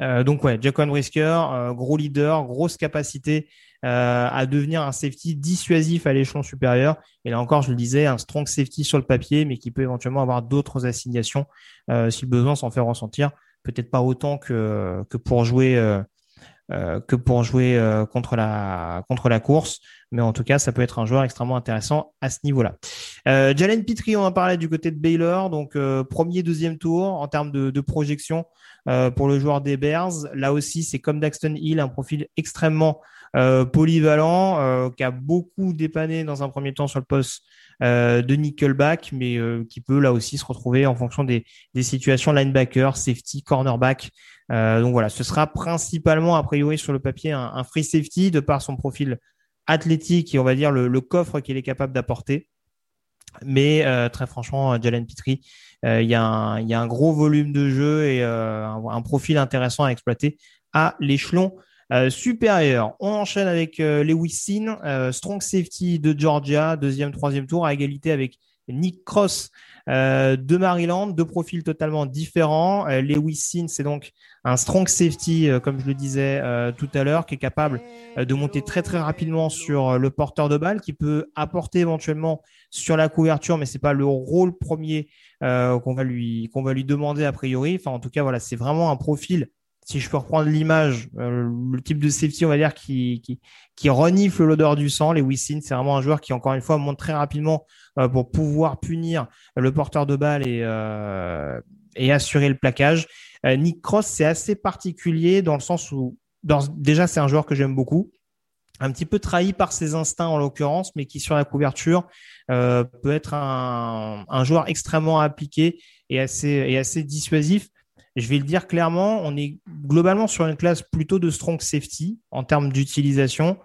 donc ouais, Jacon Brisker, gros leader, grosse capacité à devenir un safety dissuasif à l'échelon supérieur. Et là encore, je le disais, un strong safety sur le papier, mais qui peut éventuellement avoir d'autres assignations si le besoin s'en fait ressentir peut-être pas autant que, pour jouer euh, euh, euh, contre la course, mais en tout cas, ça peut être un joueur extrêmement intéressant à ce niveau-là. Jalen Petrie, on en parlait du côté de Baylor, donc premier, deuxième tour en termes de, de projection pour le joueur des Bears. Là aussi, c'est comme Daxton Hill, un profil extrêmement polyvalent, qui a beaucoup dépanné dans un premier temps sur le poste euh, de nickelback, mais euh, qui peut là aussi se retrouver en fonction des, des situations linebacker, safety, cornerback. Euh, donc voilà, ce sera principalement a priori sur le papier un, free safety de par son profil athlétique et on va dire le, coffre qu'il est capable d'apporter. Mais très franchement, Jalen Petrie, il y, y, a un gros volume de jeu et un, profil intéressant à exploiter à l'échelon euh, supérieur. On enchaîne avec euh, Lewis Sin, euh, strong safety de Georgia, deuxième, troisième tour, à égalité avec Nick Cross de Maryland, deux profils totalement différents. Lewis Sin, c'est donc un strong safety, comme je le disais tout à l'heure, qui est capable de monter très très rapidement sur le porteur de balle, qui peut apporter éventuellement sur la couverture, mais c'est pas le rôle premier qu'on va lui qu'on va lui demander a priori. Enfin, en tout cas, voilà, c'est vraiment un profil si je peux reprendre l'image, euh, le type de safety, on va dire, qui, qui, qui renifle l'odeur du sang. Les Wissin, c'est vraiment un joueur qui, encore une fois, monte très rapidement euh, pour pouvoir punir le porteur de balle et, euh, et assurer le plaquage. Nick Cross, c'est assez particulier dans le sens où, déjà, c'est un joueur que j'aime beaucoup. Un petit peu trahi par ses instincts en l'occurrence, mais qui sur la couverture peut être un, un joueur extrêmement appliqué et assez, et assez dissuasif je vais le dire clairement, on est globalement sur une classe plutôt de strong safety en termes d'utilisation.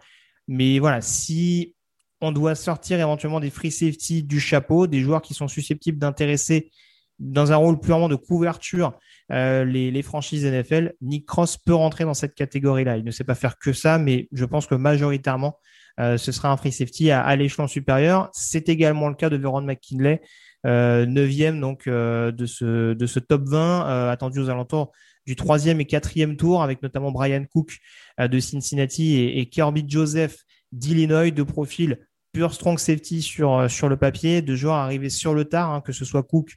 Mais voilà, si on doit sortir éventuellement des free safety du chapeau, des joueurs qui sont susceptibles d'intéresser dans un rôle purement de couverture euh, les, franchises NFL, Nick Cross peut rentrer dans cette catégorie-là. Il ne sait pas faire que ça, mais je pense que majoritairement, euh, ce sera un free safety à, l'échelon supérieur. C'est également le cas de Veron McKinley, neuvième donc euh, de ce de ce top 20 euh, attendu aux alentours du troisième et quatrième tour avec notamment Brian Cook de Cincinnati et, Kirby Joseph d'Illinois de profil pure strong safety sur sur le papier de joueurs arrivés sur le tard hein, que ce soit Cook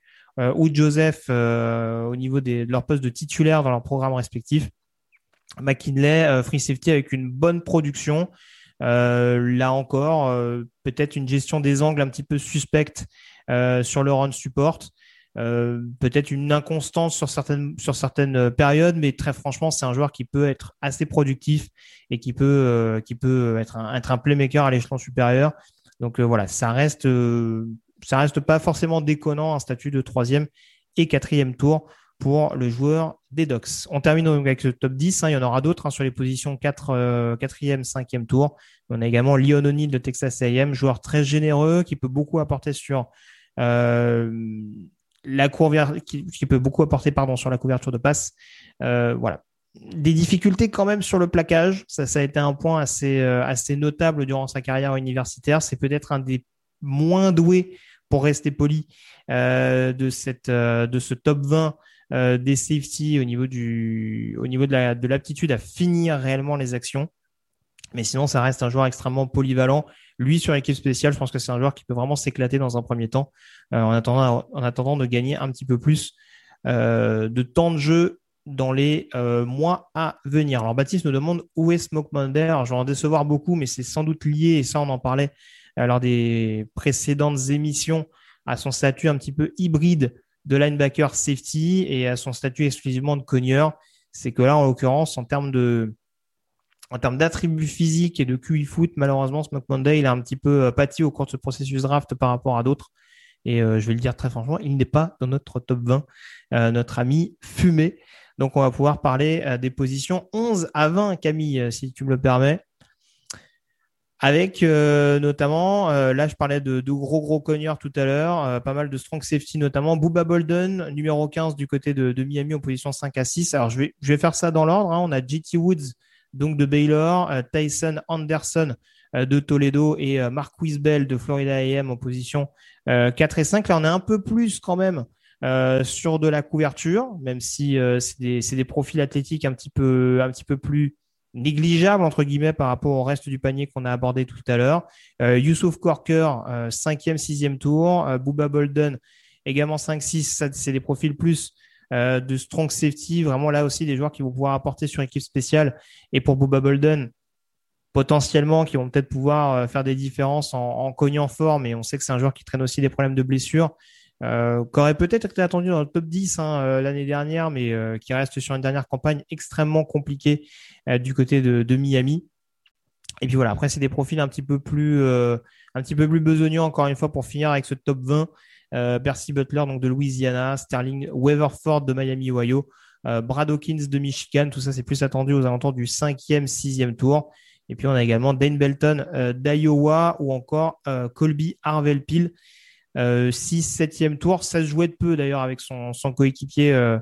ou Joseph au niveau des, de leur poste de titulaire dans leur programme respectif. McKinley free safety avec une bonne production. Là encore peut-être une gestion des angles un petit peu suspecte euh, sur le run support. Euh, peut-être une inconstance sur certaines sur certaines périodes, mais très franchement, c'est un joueur qui peut être assez productif et qui peut euh, qui peut être un, être un playmaker à l'échelon supérieur. Donc voilà, ça reste ça reste pas forcément déconnant un statut de troisième et quatrième tour pour le joueur des Docks. On termine avec ce top 10. Hein. il y en aura d'autres hein, sur les positions 4, 4e, 5e tour. On a également Leon O'Neill de Texas A&M, joueur très généreux qui peut beaucoup apporter sur euh, la couverture, qui, peut beaucoup apporter pardon sur la couverture de passe. Euh, voilà, des difficultés quand même sur le plaquage. Ça, ça a été un point assez, euh, assez notable durant sa carrière universitaire. C'est peut-être un des moins doués, pour rester poli, de, cette, de ce top 20 des safety au niveau, du, au niveau de l'aptitude à finir réellement les actions. Mais sinon, ça reste un joueur extrêmement polyvalent. Lui, sur l'équipe spéciale, je pense que c'est un joueur qui peut vraiment s'éclater dans un premier temps, euh, en, attendant, en attendant de gagner un petit peu plus euh, de temps de jeu dans les euh, mois à venir. Alors, Baptiste nous demande où est Smoke. Alors, je vais en décevoir beaucoup, mais c'est sans doute lié, et ça, on en parlait lors des précédentes émissions, à son statut un petit peu hybride de linebacker safety et à son statut exclusivement de cogneur. C'est que là, en l'occurrence, en termes de, en termes d'attributs physiques et de QI foot, malheureusement, Smoke Monday, il a un petit peu euh, pâti au cours de ce processus draft par rapport à d'autres. Et euh, je vais le dire très franchement, il n'est pas dans notre top 20, euh, notre ami fumé. Donc, on va pouvoir parler des positions 11 à 20, Camille, si tu me le permets. Avec notamment, là je parlais de, gros gros cogneurs tout à l'heure, pas mal de strong safety notamment. Booba Bolden, numéro 15 du côté de, Miami en position 5 à 6. Alors je vais, je vais faire ça dans l'ordre. Hein. On a JT Woods donc de Baylor, euh, Tyson Anderson euh, de Toledo et euh, Marquis Bell de Florida AM en position 4 et 5. Là, on est un peu plus quand même sur de la couverture, même si c'est des, profils athlétiques un petit peu, plus négligeables entre guillemets par rapport au reste du panier qu'on a abordé tout à l'heure. Youssouf Corker, 5e, 6e tour. Booba Bolden, également 5-6. C'est des profils plus euh, de strong safety, vraiment là aussi des joueurs qui vont pouvoir apporter sur équipe spéciale. Et pour Booba Bolden, potentiellement qui vont peut-être pouvoir euh, faire des différences en, cognant fort, mais on sait que c'est un joueur qui traîne aussi des problèmes de blessure. Euh, aurait peut-être été attendu dans le top 10 hein, euh, l'année dernière, mais qui reste sur une dernière campagne extrêmement compliquée du côté de, de, Miami. Et puis voilà, après c'est des profils un petit peu plus un petit peu plus besogneux encore une fois pour finir avec ce top 20. Euh, Percy Butler donc de Louisiana, Sterling Weatherford de Miami, Ohio, euh, Brad Hawkins de Michigan. Tout ça, c'est plus attendu aux alentours du 5e, 6e tour. Et puis, on a également Dane Belton euh, d'Iowa ou encore Colby Harvell-Peel, 6, 7e tour. Ça se jouait de peu d'ailleurs avec son coéquipier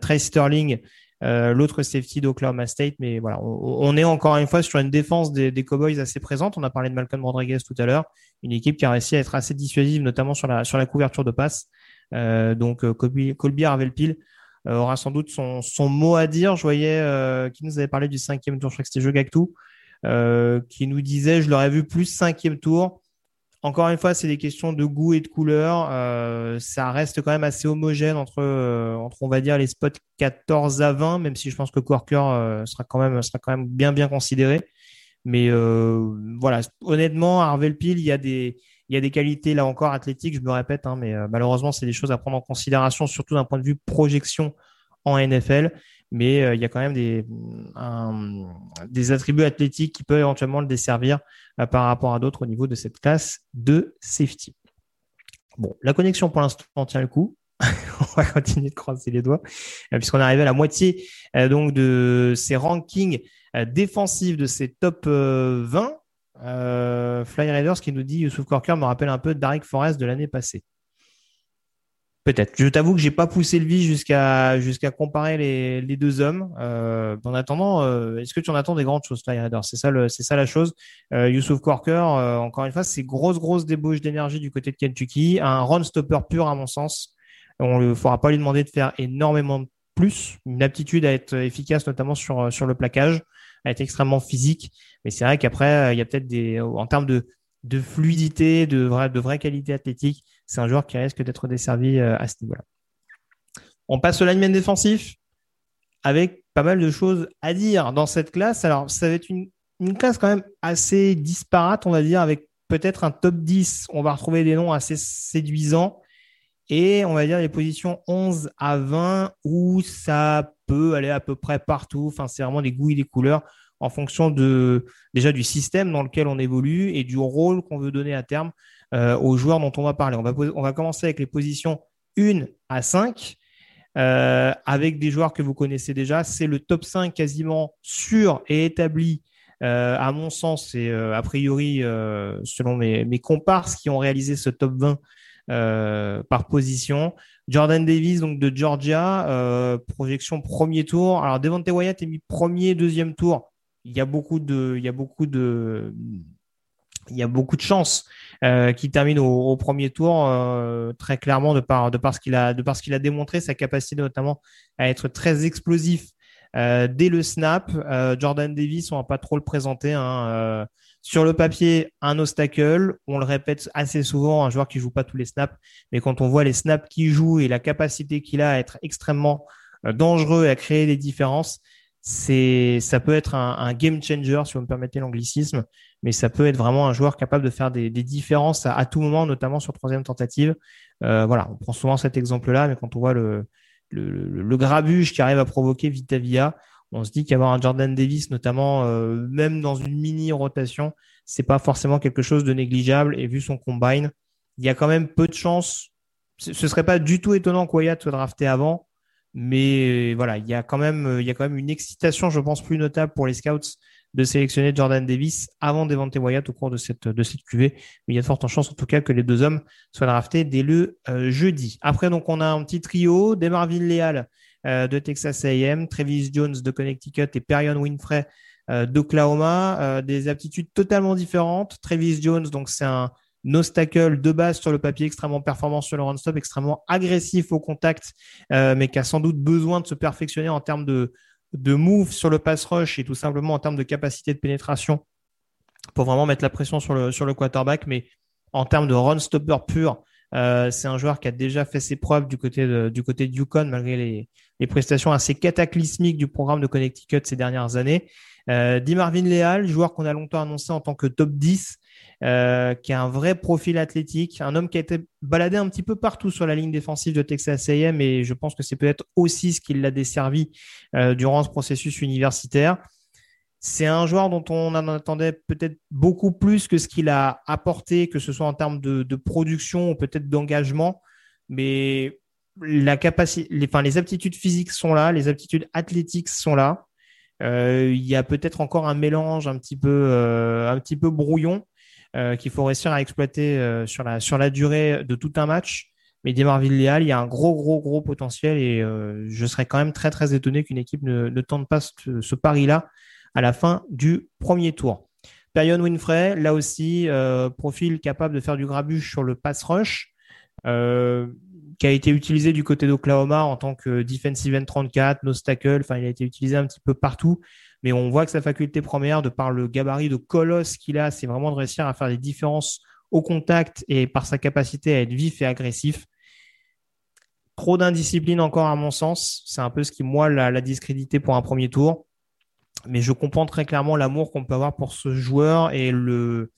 Trey Sterling euh, l'autre safety d'Oklahoma State. Mais voilà, on, est encore une fois sur une défense des, Cowboys assez présente. On a parlé de Malcolm Rodriguez tout à l'heure, une équipe qui a réussi à être assez dissuasive, notamment sur la, sur la couverture de passe. Euh, donc euh, Colby, Colby Harvell-Peel aura sans doute son, son, mot à dire. Je voyais qui nous avait parlé du cinquième tour, je crois que c'était Joe Gactou, qui nous disait, je l'aurais vu plus cinquième tour. Encore une fois, c'est des questions de goût et de couleur. Euh, ça reste quand même assez homogène entre, euh, entre, on va dire, les spots 14 à 20, même si je pense que Corker euh, sera, quand même, sera quand même bien, bien considéré. Mais voilà, honnêtement, Harvell Peel, il y a des, il y a des qualités là encore athlétiques, je me répète, hein, mais malheureusement, c'est des choses à prendre en considération, surtout d'un point de vue projection en NFL mais euh, il y a quand même des, des attributs athlétiques qui peuvent éventuellement le desservir euh, par rapport à d'autres au niveau de cette classe de safety. Bon, la connexion pour l'instant tient le coup. on va continuer de croiser les doigts euh, puisqu'on est arrivé à la moitié donc de ces rankings défensifs de ces top 20. Fly Raiders qui nous dit Youssouf Corker me rappelle un peu Derek Forrest de l'année passée. Peut-être. Je t'avoue que j'ai pas poussé le vis jusqu'à jusqu'à comparer les, les, deux hommes. Euh, en attendant, euh, est-ce que tu en attends des grandes choses, Flyrider C'est ça le, c'est ça la chose. Euh, Youssouf Corker, euh, encore une fois, c'est grosse grosse débauche d'énergie du côté de Kentucky, un run stopper pur à mon sens. On ne faudra pas lui demander de faire énormément de plus, une aptitude à être efficace notamment sur sur le plaquage, à être extrêmement physique. Mais c'est vrai qu'après, il y a peut-être des en termes de de fluidité, de vraie, de vraie qualité athlétique. C'est un joueur qui risque d'être desservi euh, à ce niveau-là. On passe au lineman défensif avec pas mal de choses à dire dans cette classe. Alors, ça va être une, classe quand même assez disparate, on va dire, avec peut-être un top 10. On va retrouver des noms assez séduisants. Et on va dire les positions 11 à 20 où ça peut aller à peu près partout. Enfin, c'est vraiment des goûts et des couleurs en fonction déjà du système dans lequel on évolue et du rôle qu'on veut donner à terme euh, aux joueurs dont on va parler. On va, commencer avec les positions 1 à 5. avec des joueurs que vous connaissez déjà. C'est le top 5 quasiment sûr et établi euh, à mon sens, euh, a priori, euh, selon mes, mes, comparses qui ont réalisé ce top 20 par position. Jordan Davis, donc de Georgia, projection premier tour. Alors, Devante Wyatt est mis premier, deuxième tour. Il y a beaucoup de, il y a beaucoup de, il y a beaucoup de chances euh, qu'il termine au, premier tour très clairement de par de par ce qu'il a de par ce qu'il a démontré sa capacité notamment à être très explosif euh, dès le snap, euh, Jordan Davis, on va pas trop le présenter. Hein, euh, sur le papier, un obstacle. On le répète assez souvent, un joueur qui joue pas tous les snaps, mais quand on voit les snaps qu'il joue et la capacité qu'il a à être extrêmement dangereux et à créer des différences, c'est ça peut être un, game changer si vous me permettez l'anglicisme, mais ça peut être vraiment un joueur capable de faire des, différences à, tout moment, notamment sur troisième tentative. voilà, on prend souvent cet exemple-là, mais quand on voit le, le, grabuge qui arrive à provoquer Vitavia. On se dit qu'avoir un Jordan Davis, notamment euh, même dans une mini rotation, c'est pas forcément quelque chose de négligeable. Et vu son combine, il y a quand même peu de chances. Ce serait pas du tout étonnant qu'Oyat soit drafté avant, mais voilà, il y a quand même, il y a quand même une excitation, je pense, plus notable pour les scouts de sélectionner Jordan Davis avant Devante Wyatt au cours de cette, de cette QV. Mais il y a de fortes chances, en tout cas, que les deux hommes soient draftés dès le euh, jeudi. Après, donc, on a un petit trio, Demarville Leal euh, de Texas A&M, Travis Jones de Connecticut et Perion Winfrey euh, d'Oklahoma. des aptitudes totalement différentes. Travis Jones, donc, c'est un obstacle de base sur le papier, extrêmement performant sur le run-stop, extrêmement agressif au contact, mais qui a sans doute besoin de se perfectionner en termes de, de move sur le pass rush et tout simplement en termes de capacité de pénétration pour vraiment mettre la pression sur le, quarterback. Mais en termes de run stopper pur, euh, c'est un joueur qui a déjà fait ses preuves du côté de, du côté Yukon malgré les, prestations assez cataclysmiques du programme de Connecticut ces dernières années. Euh, Marvin Leal, joueur qu'on a longtemps annoncé en tant que top 10, euh, qui a un vrai profil athlétique, un homme qui a été baladé un petit peu partout sur la ligne défensive de Texas A&M et je pense que c'est peut-être aussi ce qui l'a desservi euh, durant ce processus universitaire. C'est un joueur dont on en attendait peut-être beaucoup plus que ce qu'il a apporté, que ce soit en termes de, production ou peut-être d'engagement, mais la capacité, les, enfin, les aptitudes physiques sont là, les aptitudes athlétiques sont là. Euh, il y a peut-être encore un mélange un petit peu, un petit peu brouillon qu'il faut réussir à exploiter sur la sur la durée de tout un match. Mais Demar Villéal, il y a un gros, gros, gros potentiel et je serais quand même très, très étonné qu'une équipe ne, tente pas ce, pari-là à la fin du premier tour. Perion Winfrey, là aussi, profil capable de faire du grabuge sur le pass rush. Euh, qui a été utilisé du côté d'Oklahoma en tant que defensive end 34, no stackle. Enfin, il a été utilisé un petit peu partout. Mais on voit que sa faculté première, de par le gabarit de colosse qu'il a, c'est vraiment de réussir à faire des différences au contact et par sa capacité à être vif et agressif. Trop d'indiscipline encore à mon sens. C'est un peu ce qui, moi, l'a discrédité pour un premier tour. Mais je comprends très clairement l'amour qu'on peut avoir pour ce joueur et le,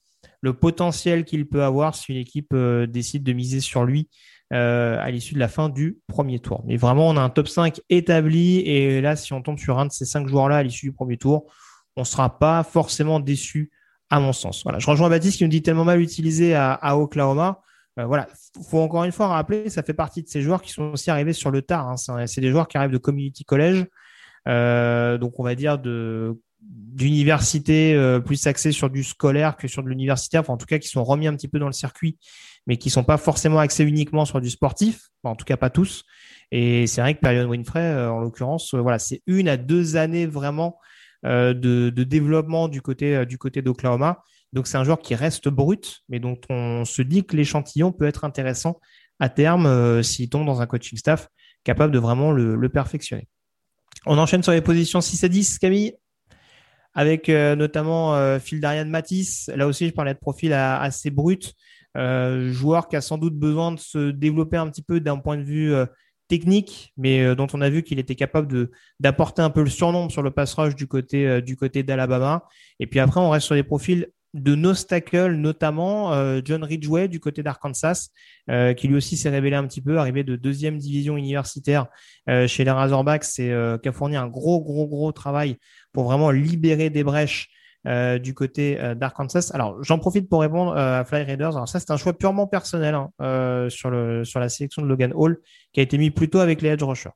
potentiel qu'il peut avoir si une équipe euh, décide de miser sur lui euh, à l'issue de la fin du premier tour. Mais vraiment, on a un top 5 établi et là, si on tombe sur un de ces cinq joueurs-là à l'issue du premier tour, on ne sera pas forcément déçu à mon sens. Voilà, je rejoins Baptiste qui nous dit tellement mal utilisé à, Oklahoma. Euh, voilà, faut encore une fois rappeler, ça fait partie de ces joueurs qui sont aussi arrivés sur le tard. Hein. C'est des joueurs qui arrivent de community college, euh, donc on va dire de d'université euh, plus axée sur du scolaire que sur de l'universitaire, enfin en tout cas qui sont remis un petit peu dans le circuit, mais qui sont pas forcément axés uniquement sur du sportif, en tout cas pas tous. Et c'est vrai que Perion Winfrey, euh, en l'occurrence, euh, voilà, c'est une à deux années vraiment de, de, développement du côté du côté d'Oklahoma. Donc c'est un joueur qui reste brut, mais dont on se dit que l'échantillon peut être intéressant à terme s'il tombe dans un coaching staff capable de vraiment le, perfectionner. On enchaîne sur les positions 6 à 10, Camille avec euh, notamment euh, Phil Darian Matisse. Là aussi, je parlais de profil assez brut. Euh, joueur qui a sans doute besoin de se développer un petit peu d'un point de vue technique, mais dont on a vu qu'il était capable d'apporter un peu le surnombre sur le pass rush du côté d'Alabama. Et puis après, on reste sur des profils de Nostacle, notamment John Ridgway du côté d'Arkansas, qui lui aussi s'est révélé un petit peu, arrivé de deuxième division universitaire chez les Razorbacks, et qui a fourni un gros, gros, gros travail pour vraiment libérer des brèches euh, du côté euh, d'Arkansas. Alors, j'en profite pour répondre euh, à Fly Raiders. Alors, ça, c'est un choix purement personnel hein, sur, le, sur la sélection de Logan Hall qui a été mis plutôt avec les edge rushers.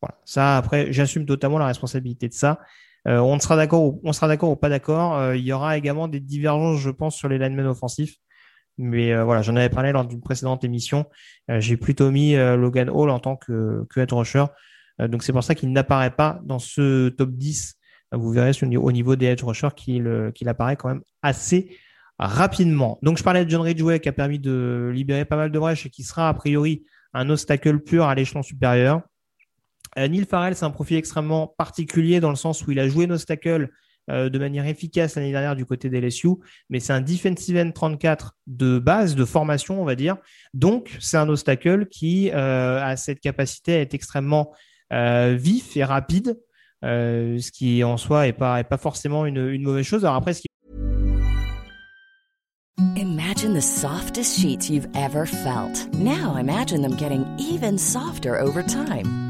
Voilà. Ça, après, j'assume totalement la responsabilité de ça. Euh, on sera d'accord ou on sera d'accord ou pas d'accord. Euh, il y aura également des divergences, je pense, sur les linemen offensifs. Mais euh, voilà, j'en avais parlé lors d'une précédente émission. J'ai plutôt mis Logan Hall en tant que, que rusher. donc c'est pour ça qu'il n'apparaît pas dans ce top 10. Vous verrez au niveau des edge rushers qu'il apparaît quand même assez rapidement. Donc je parlais de John Ridgeway qui a permis de libérer pas mal de brèches et qui sera a priori un obstacle pur à l'échelon supérieur. Euh, Neil Farrell, c'est un profil extrêmement particulier dans le sens où il a joué nos euh, de manière efficace l'année dernière du côté des LSU, mais c'est un defensive end 34 de base, de formation, on va dire. Donc, c'est un obstacle qui euh, a cette capacité à être extrêmement vif et rapide, ce qui en soi est pas, est pas forcément une, une mauvaise chose. Alors après, ce qui Imagine the softest sheets you've ever felt. Now imagine them getting even softer over time.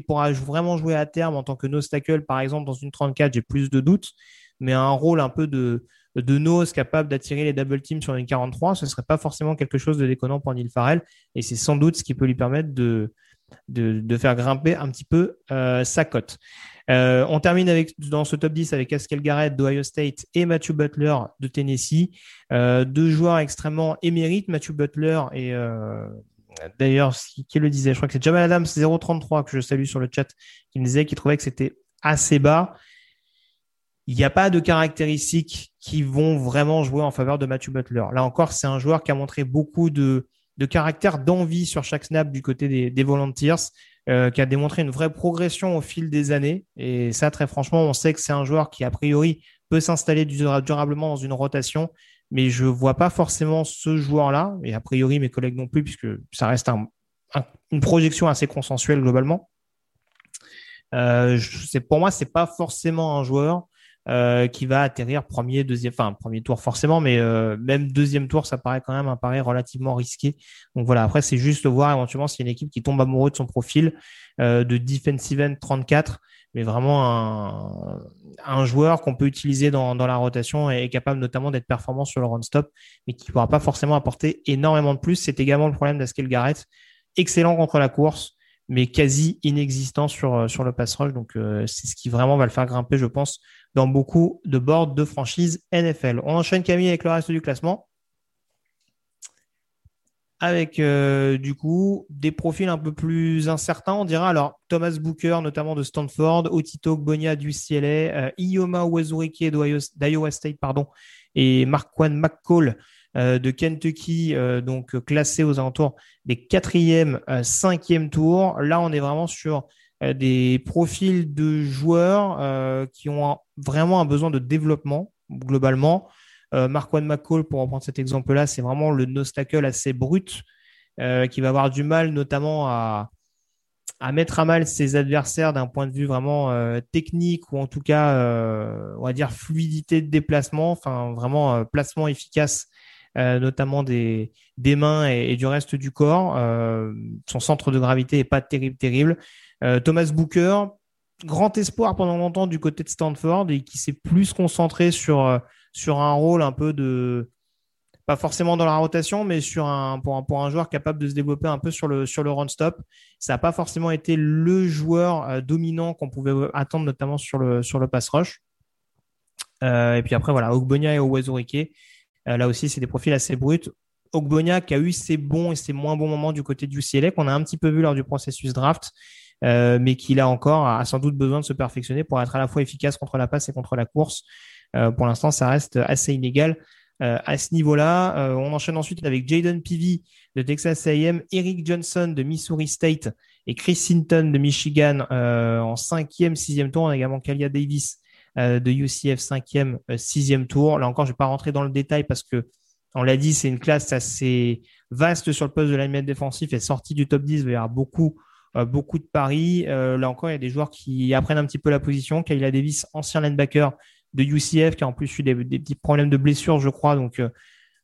pourra vraiment jouer à terme en tant que nose tackle par exemple dans une 34, j'ai plus de doutes, mais un rôle un peu de nose capable d'attirer les double teams sur une 43, ce ne serait pas forcément quelque chose de déconnant pour Neil Farrell. Et c'est sans doute ce qui peut lui permettre de, faire grimper un petit peu euh, sa cote. Euh, on termine avec, dans ce top 10 avec Haskell Garrett d'Ohio State et Matthew Butler de Tennessee. Euh, deux joueurs extrêmement émérites, Matthew Butler et d'ailleurs, qui, le disait, je crois que c'est Jamal Adams 033 que je salue sur le chat, qui me disait qu'il trouvait que c'était assez bas il n'y a pas de caractéristiques qui vont vraiment jouer en faveur de Matthew Butler. Là encore, c'est un joueur qui a montré beaucoup de, de caractère, d'envie sur chaque snap du côté des, des Volunteers, euh, qui a démontré une vraie progression au fil des années. Et ça, très franchement, on sait que c'est un joueur qui, a priori, peut s'installer durablement dans une rotation. Mais je vois pas forcément ce joueur-là, et a priori mes collègues non plus, puisque ça reste une projection assez consensuelle globalement. Euh, pour moi, c'est pas forcément un joueur euh, qui va atterrir premier, deuxième, enfin premier tour forcément, mais euh, même deuxième tour, ça paraît quand même un pari relativement risqué. Donc voilà, après c'est juste voir éventuellement s'il y a une équipe qui tombe amoureux de son profil euh, de defensive end 34, mais vraiment un, joueur qu'on peut utiliser dans, dans la rotation et capable notamment d'être performant sur le run stop, mais qui ne pourra pas forcément apporter énormément de plus. C'est également le problème d'Askel Garrett, excellent contre la course mais quasi inexistant sur, sur le pass rush. Donc, c'est ce qui vraiment va le faire grimper, je pense, dans beaucoup de boards de franchise NFL. On enchaîne Camille avec le reste du classement. Avec euh, du coup des profils un peu plus incertains, on dira. Alors Thomas Booker, notamment de Stanford, Otito Gbonia du UCLA, euh, Ioma Wazurike d'Iowa State, pardon, et Marquan McCall euh, de Kentucky, donc classé aux alentours des quatrième, cinquième tours. Là, on est vraiment sur euh, des profils de joueurs euh, qui ont vraiment un besoin de développement globalement. Euh, Marquand McCall, pour reprendre cet exemple-là, c'est vraiment le nostacle assez brut qui va avoir du mal notamment à, à mettre à mal ses adversaires d'un point de vue vraiment technique ou en tout cas, on va dire, fluidité de déplacement, enfin vraiment placement efficace, notamment des, des mains et, du reste du corps. son centre de gravité est pas terrible, terrible. Euh, Thomas Booker, grand espoir pendant longtemps du côté de Stanford et qui s'est plus concentré sur, euh, sur un rôle un peu de pas forcément dans la rotation, mais sur un, pour, un, joueur capable de se développer un peu sur le, sur le run-stop. Ça n'a pas forcément été le joueur euh, dominant qu'on pouvait attendre, notamment sur le, sur le pass rush. et puis après, voilà, Ogbonia et Owazurike. là aussi, c'est des profils assez bruts. Ogbonia qui a eu ses bons et ses moins bons moments du côté du UCLA, qu'on a un petit peu vu lors du processus draft, mais qu'il a encore a sans doute besoin de se perfectionner pour être à la fois efficace contre la passe et contre la course. Pour l'instant, ça reste assez inégal. à ce niveau-là, on enchaîne ensuite avec Jaden Peavy de Texas A&M, Eric Johnson de Missouri State et Chris Sinton de Michigan en cinquième, sixième tour. On a également Kalia Davis de UCF cinquième, sixième tour. Là encore, je vais pas rentrer dans le détail parce que on l'a dit, c'est une classe assez vaste sur le poste de lineman défensif et sortie du top 10, il y avoir beaucoup, euh, beaucoup de paris. Euh, là encore, il y a des joueurs qui apprennent un petit peu la position. Kayla Davis, ancien linebacker de UCF, qui a en plus eu des, petits problèmes de blessure, je crois. Donc, euh,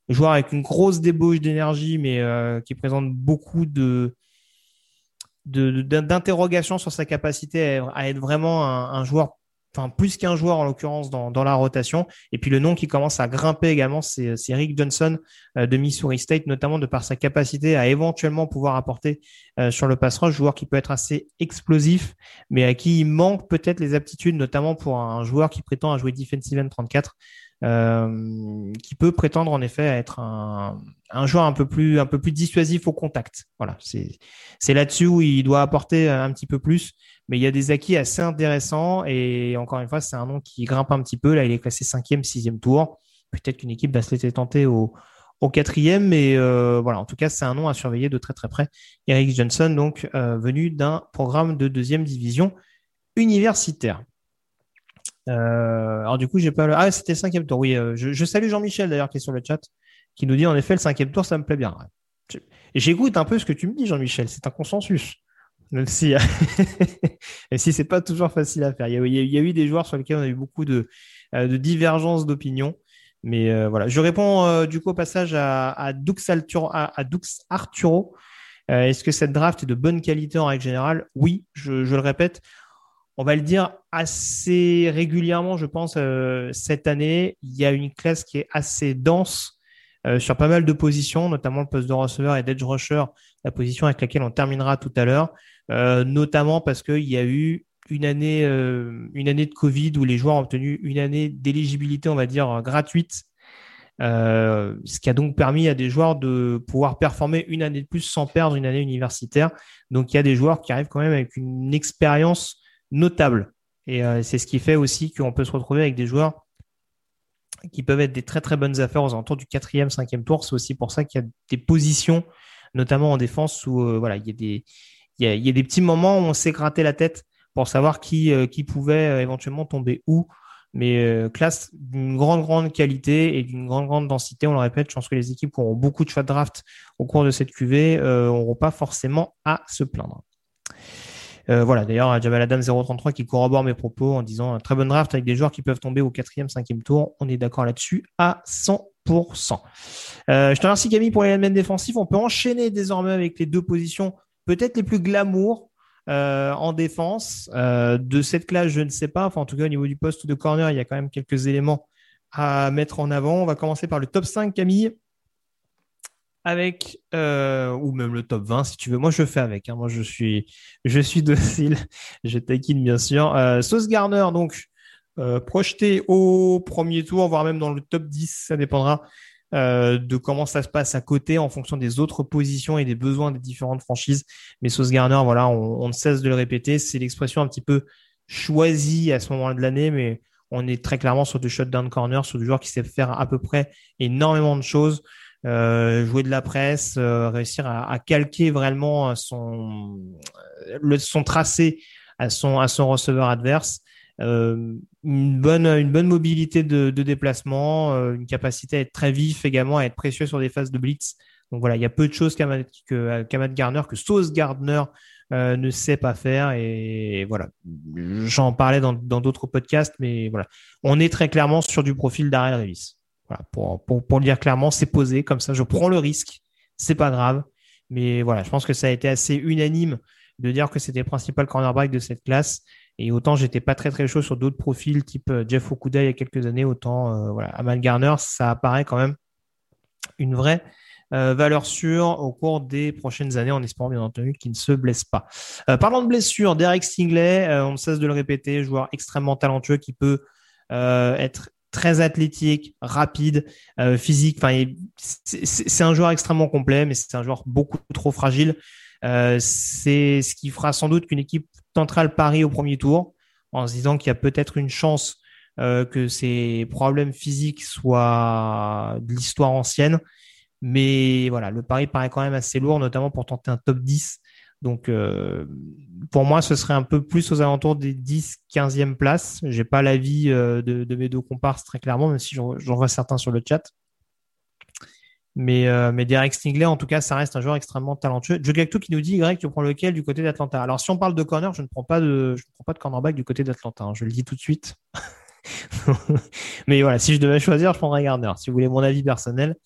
joueur avec une grosse débauche d'énergie, mais qui présente beaucoup d'interrogations sur sa capacité à être vraiment un joueur enfin plus qu'un joueur en l'occurrence dans, la rotation. Et puis le nom qui commence à grimper également, c'est Rick Johnson euh, de Missouri State, notamment de par sa capacité à éventuellement pouvoir apporter euh, sur le pass rush, joueur qui peut être assez explosif, mais à qui il manque peut-être les aptitudes, notamment pour un joueur qui prétend à jouer defensive end 34. Euh, qui peut prétendre en effet à être un, joueur un peu plus dissuasif au contact. Voilà, c'est là-dessus où il doit apporter un petit peu plus mais il y a des acquis assez intéressants et encore une fois, c'est un nom qui grimpe un petit peu. Là, il est classé cinquième, sixième tour. Peut-être qu'une équipe va se laisser tenter au, au quatrième, mais euh, voilà, en tout cas, c'est un nom à surveiller de très très près. Eric Johnson, donc euh, venu d'un programme de deuxième division universitaire. Euh, alors du coup, j'ai pas le... Ah, c'était cinquième tour. Oui, je, je, salue Jean-Michel d'ailleurs qui est sur le chat, qui nous dit en effet le cinquième tour, ça me plaît bien. J'écoute un peu ce que tu me dis, Jean-Michel. C'est un consensus. Même si, et si c'est pas toujours facile à faire. Il y, a, eu des joueurs sur lesquels on a eu beaucoup de, euh, divergences d'opinion. Mais euh, voilà, je réponds euh, du coup au passage à, à Dux, à, Dux Arturo. Est-ce que cette draft est de bonne qualité en règle générale? Oui, je, je, le répète. On va le dire assez régulièrement, je pense, cette année. Il y a une classe qui est assez dense sur pas mal de positions, notamment le poste de receveur et d'edge rusher, la position avec laquelle on terminera tout à l'heure. Euh, notamment parce qu'il y a eu une année, euh, une année de Covid où les joueurs ont obtenu une année d'éligibilité, on va dire, gratuite. Euh, ce qui a donc permis à des joueurs de pouvoir performer une année de plus sans perdre une année universitaire. Donc il y a des joueurs qui arrivent quand même avec une expérience notable. Et c'est ce qui fait aussi qu'on peut se retrouver avec des joueurs qui peuvent être des très très bonnes affaires aux alentours du quatrième, cinquième tour. C'est aussi pour ça qu'il y a des positions, notamment en défense, où voilà, il y a des, il y a, des petits moments où on s'est gratté la tête pour savoir qui, euh, qui pouvait euh, éventuellement tomber où. Mais euh, classe d'une grande, grande qualité et d'une grande, grande densité. On le répète, je pense que les équipes qui auront beaucoup de choix de draft au cours de cette QV n'auront pas forcément à se plaindre. voilà, d'ailleurs, Jamal Adam 033 qui corrobore mes propos en disant très bon draft avec des joueurs qui peuvent tomber au quatrième, cinquième tour. On est d'accord là-dessus à 100%. Je te remercie Camille pour les éléments défensifs. On peut enchaîner désormais avec les deux positions peut-être les plus glamour euh, en défense. Euh, de cette classe, je ne sais pas. Enfin, en tout cas, au niveau du poste de corner, il y a quand même quelques éléments à mettre en avant. On va commencer par le top 5, Camille. Avec, euh, ou même le top 20, si tu veux. Moi, je fais avec. Hein. Moi, je suis, je suis docile. je taquine, bien sûr. Sauce Garner, donc, projeté au premier tour, voire même dans le top 10, ça dépendra euh, de comment ça se passe à côté en fonction des autres positions et des besoins des différentes franchises. Mais Sauce Garner, voilà, on, ne cesse de le répéter. C'est l'expression un petit peu choisie à ce moment-là de l'année, mais on est très clairement sur du shutdown corner, sur du joueur qui sait faire à peu près énormément de choses. Euh, jouer de la presse, euh, réussir à, calquer vraiment son, le, son tracé à son, à son receveur adverse. Euh, une bonne une bonne mobilité de, de déplacement, euh, une capacité à être très vif également, à être précieux sur des phases de blitz. Donc voilà, il y a peu de choses qu'Amat que, Gardner, que Sauce Gardner euh, ne sait pas faire. Et, voilà, j'en parlais dans d'autres podcasts, mais voilà, on est très clairement sur du profil d'Ariel Revis. Voilà, pour, pour, pour le dire clairement, c'est posé comme ça. Je prends le risque, c'est pas grave. Mais voilà, je pense que ça a été assez unanime de dire que c'était le principal cornerback de cette classe. Et autant j'étais pas très très chaud sur d'autres profils type euh, Jeff Okuda il y a quelques années, autant euh, voilà, Amal Garner, ça apparaît quand même une vraie euh, valeur sûre au cours des prochaines années, en espérant bien entendu qu'il ne se blesse pas. parlant de blessure, Derek Stingley, on ne cesse de le répéter, joueur extrêmement talentueux qui peut être très athlétique, rapide, physique. Enfin, c'est un joueur extrêmement complet, mais c'est un joueur beaucoup trop fragile. C'est ce qui fera sans doute qu'une équipe tentera le au premier tour en se disant qu'il y a peut-être une chance euh, que ces problèmes physiques soient de l'histoire ancienne. Mais voilà, le pari paraît quand même assez lourd, notamment pour tenter un top 10. Donc, euh, pour moi, ce serait un peu plus aux alentours des 10, 15e places. J'ai pas l'avis euh, de, de, mes deux comparses très clairement, même si j'en vois certains sur le chat. Mais, euh, mais Derek Stingley, en tout cas, ça reste un joueur extrêmement talentueux. Joe Gacto qui nous dit, Greg, tu prends lequel du côté d'Atlanta? Alors, si on parle de corner, je ne prends pas de, je ne prends pas de cornerback du côté d'Atlanta. Hein. je le dis tout de suite. mais voilà, si je devais choisir, je prendrais Gardner. Si vous voulez mon avis personnel,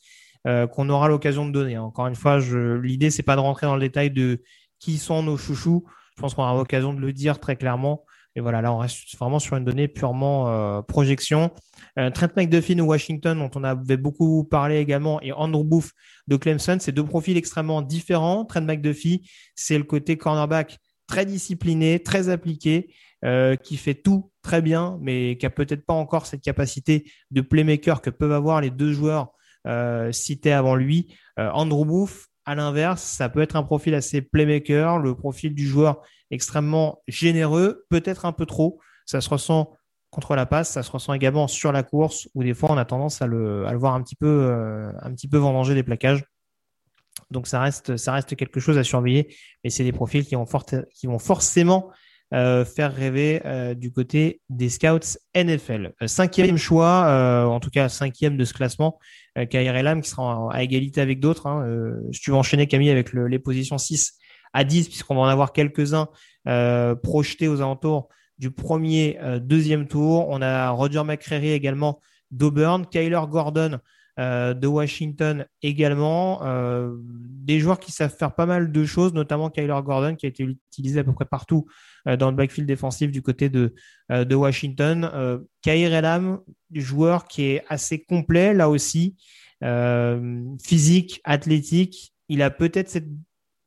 euh, qu'on aura l'occasion de donner. Encore une fois, l'idée, c'est pas de rentrer dans le détail de qui sont nos chouchous. Je pense qu'on aura l'occasion de le dire très clairement. Et voilà, là, on reste vraiment sur une donnée purement euh, projection. Euh, Trent McDuffie de Washington, dont on avait beaucoup parlé également, et Andrew Booth de Clemson, c'est deux profils extrêmement différents. Trent McDuffie, c'est le côté cornerback très discipliné, très appliqué, euh, qui fait tout très bien, mais qui a peut-être pas encore cette capacité de playmaker que peuvent avoir les deux joueurs cités avant lui. Andrew Booth, à l'inverse, ça peut être un profil assez playmaker, le profil du joueur extrêmement généreux, peut-être un peu trop. Ça se ressent contre la passe, ça se ressent également sur la course, où des fois on a tendance à le, voir un petit peu, euh, un petit peu vendanger des plaquages. Donc ça reste, ça reste quelque chose à surveiller, mais c'est des profils qui vont, qui vont forcément euh, faire rêver euh, du côté des scouts NFL. Cinquième choix, en tout cas cinquième de ce classement, euh, qui sera à égalité avec d'autres. Hein. si tu veux enchaîner Camille avec le, les positions 6 à 10, puisqu'on va en avoir quelques-uns projetés aux alentours du premier, euh, deuxième tour. On a Roger McCreary également d'Auburn, Kyler Gordon euh, de Washington également. Euh, des joueurs qui savent faire pas mal de choses, notamment Kyler Gordon qui a été utilisé à peu près partout dans le backfield défensif du côté de, de Washington. Euh, Kair Elam, joueur qui est assez complet là aussi, physique, athlétique. Il a peut-être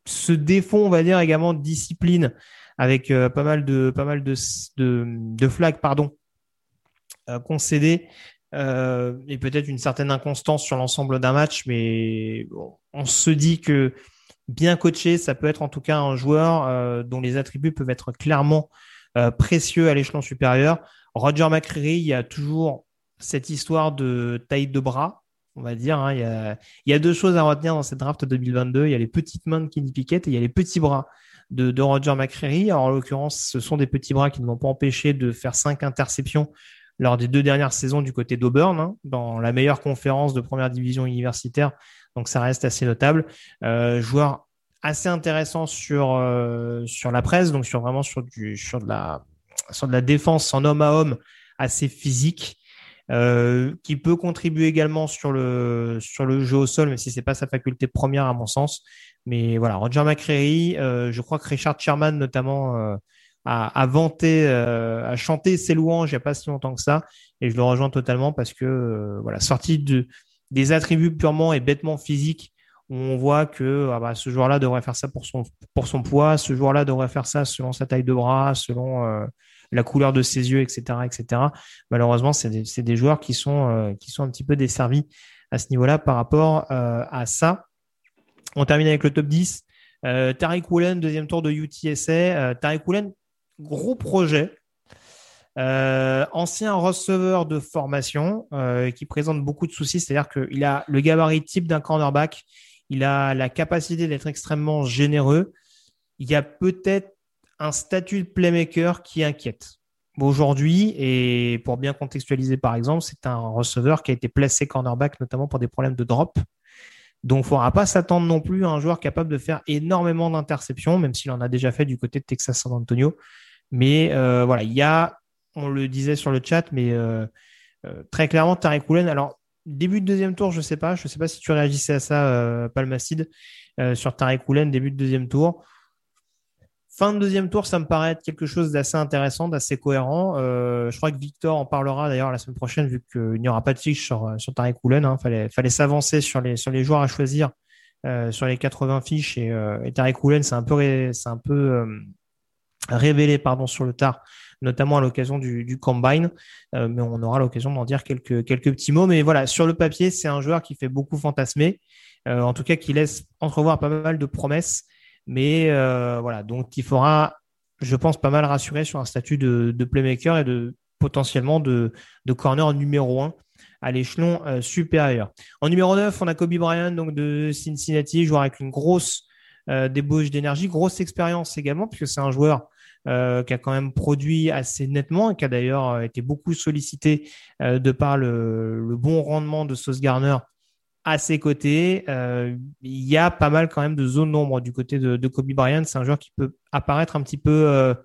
ce défaut, on va dire, également de discipline avec euh, pas mal de pas mal de de, de flags pardon euh, concédés euh, et peut-être une certaine inconstance sur l'ensemble d'un match, mais on se dit que bien coaché, ça peut être en tout cas un joueur dont les attributs peuvent être clairement précieux à l'échelon supérieur. Roger McCreary, il y a toujours cette histoire de taille de bras, on va dire. Hein. Il, y a, deux choses à retenir dans cette draft 2022. Il y a les petites mains de Kenny Pickett et il y a les petits bras de, de Roger McCreary. En l'occurrence, ce sont des petits bras qui ne m'ont pas empêché de faire cinq interceptions lors des deux dernières saisons du côté d'Auburn, hein, dans la meilleure conférence de première division universitaire. Donc, ça reste assez notable. Euh, joueur assez intéressant sur, euh, sur la presse, donc sur vraiment sur, du, sur, de la, sur de la défense en homme à homme assez physique. Euh, qui peut contribuer également sur le sur le jeu au sol, mais si c'est pas sa faculté première à mon sens. Mais voilà, Roger McCreary, euh, je crois que Richard Sherman notamment euh, a, vanté, euh, a chanté ses louanges il n'y a pas si longtemps que ça, et je le rejoins totalement parce que voilà, sorti de des attributs purement et bêtement physiques, on voit que ah bah, ce joueur-là devrait faire ça pour son pour son poids, ce joueur-là devrait faire ça selon sa taille de bras, selon la couleur de ses yeux, etc., etc. Malheureusement, c'est des, joueurs qui sont qui sont un petit peu desservis à ce niveau-là par rapport à ça. On termine avec le top 10. Euh, Tariq Woolen, deuxième tour de UTSA. Euh, Tariq Woolen, gros projet. Euh, ancien receveur de formation euh, qui présente beaucoup de soucis, c'est-à-dire qu'il a le gabarit type d'un cornerback, il a la capacité d'être extrêmement généreux. Il y a peut-être un statut de playmaker qui inquiète. Aujourd'hui, et pour bien contextualiser par exemple, c'est un receveur qui a été placé cornerback notamment pour des problèmes de drop. Donc, il ne faudra pas s'attendre non plus à un joueur capable de faire énormément d'interceptions, même s'il en a déjà fait du côté de Texas San Antonio. Mais euh, voilà, il y a, on le disait sur le chat, mais euh, euh, très clairement, Tarek Woolen. Alors, début de deuxième tour, je ne sais pas. Je ne sais pas si tu réagissais à ça, Palmacide, sur Tarek Woolen, début de deuxième tour. Fin de deuxième tour, ça me paraît être quelque chose d'assez intéressant, d'assez cohérent. Euh, je crois que Victor en parlera d'ailleurs la semaine prochaine, vu qu'il n'y aura pas de fiche sur, sur Tarek Koulen. Hein. Fallait, s'avancer sur les, joueurs à choisir euh, sur les 80 fiches. Et, euh, et Tarek un peu, euh, révélé pardon, sur le tard, notamment à l'occasion du, Combine. Euh, mais on aura l'occasion d'en dire quelques, quelques petits mots. Mais voilà, sur le papier, c'est un joueur qui fait beaucoup fantasmer. en tout cas, qui laisse entrevoir pas mal de promesses. Mais euh, voilà, donc il faudra, je pense, pas mal rassurer sur un statut de, playmaker et de potentiellement de, corner numéro 1 à l'échelon euh, supérieur. En numéro 9, on a Kobe Bryant donc de Cincinnati, joueur avec une grosse euh, débauche d'énergie, grosse expérience également, puisque c'est un joueur qui a quand même produit assez nettement et qui a d'ailleurs été beaucoup sollicité de par le, le, bon rendement de Sauce Garner à ses côtés. il y a pas mal quand même de zones d'ombre du côté de, Kobe Bryant. C'est un joueur qui peut apparaître un petit peu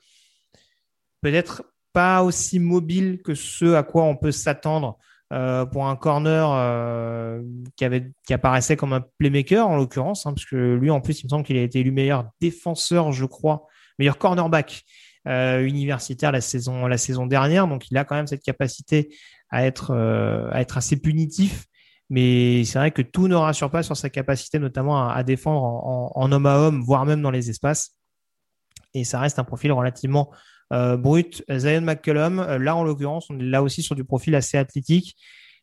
peut-être pas aussi mobile que ce à quoi on peut s'attendre euh, pour un corner euh, qui, apparaissait comme un playmaker en l'occurrence, hein, parce que lui en plus il me semble qu'il a été élu meilleur défenseur, je crois, meilleur cornerback euh, universitaire la saison, dernière, donc il a quand même cette capacité à être assez punitif. Mais c'est vrai que tout ne rassure pas sur sa capacité notamment à, défendre en, homme à homme, voire même dans les espaces. Et ça reste un profil relativement euh, brut, Zion McCullum, euh, là en l'occurrence, on est là aussi sur du profil assez athlétique,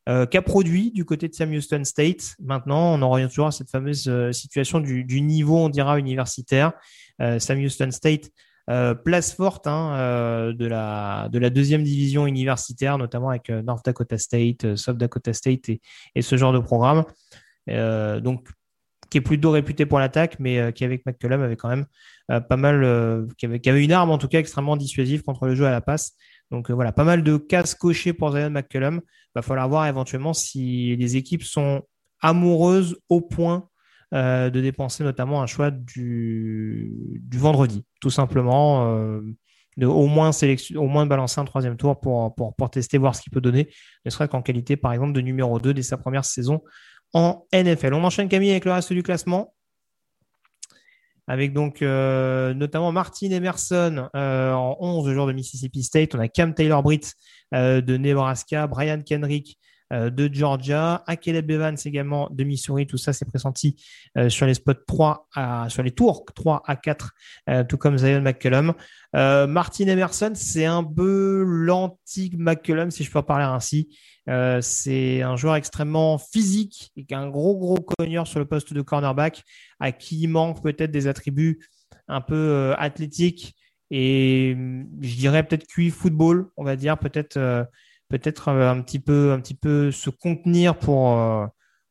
euh, qu'a produit du côté de Sam Houston State. Maintenant, on en revient toujours à cette fameuse situation du, niveau, on dira, universitaire. Sam Houston State, place forte hein, de, la, de la deuxième division universitaire, notamment avec North Dakota State, South Dakota State et, ce genre de programme. donc, qui est plutôt réputé pour l'attaque, mais qui avec McCullum avait quand même euh, pas mal, euh, qui avait, une arme en tout cas extrêmement dissuasive contre le jeu à la passe. Donc euh, voilà, pas mal de cases cochées pour Zion McCullum. Va falloir voir éventuellement si les équipes sont amoureuses au point de dépenser notamment un choix du, du vendredi, tout simplement. de au moins sélection, au moins balancer un troisième tour pour, pour, pour tester, voir ce qu'il peut donner, ne serait qu'en qualité, par exemple, de numéro 2 dès sa première saison en NFL. On enchaîne Camille avec le reste du classement avec donc euh, notamment Martin Emerson euh, en 11 joueur de Mississippi State. On a Cam Taylor-Britt euh, de Nebraska, Brian Kendrick de Georgia, Akeleb Evans également de Missouri. Tout ça, c'est pressenti sur les spots 3 à, sur les tours 3 à 4, tout comme Zion McCullum. Martin Emerson, c'est un peu l'antique McCullum, si je peux parler ainsi. Euh, c'est un joueur extrêmement physique et qui un gros, gros cogneur sur le poste de cornerback, à qui il manque peut-être des attributs un peu euh, athlétiques et je dirais peut-être QI football, on va dire, peut-être euh, peut-être un petit peu un petit peu se contenir pour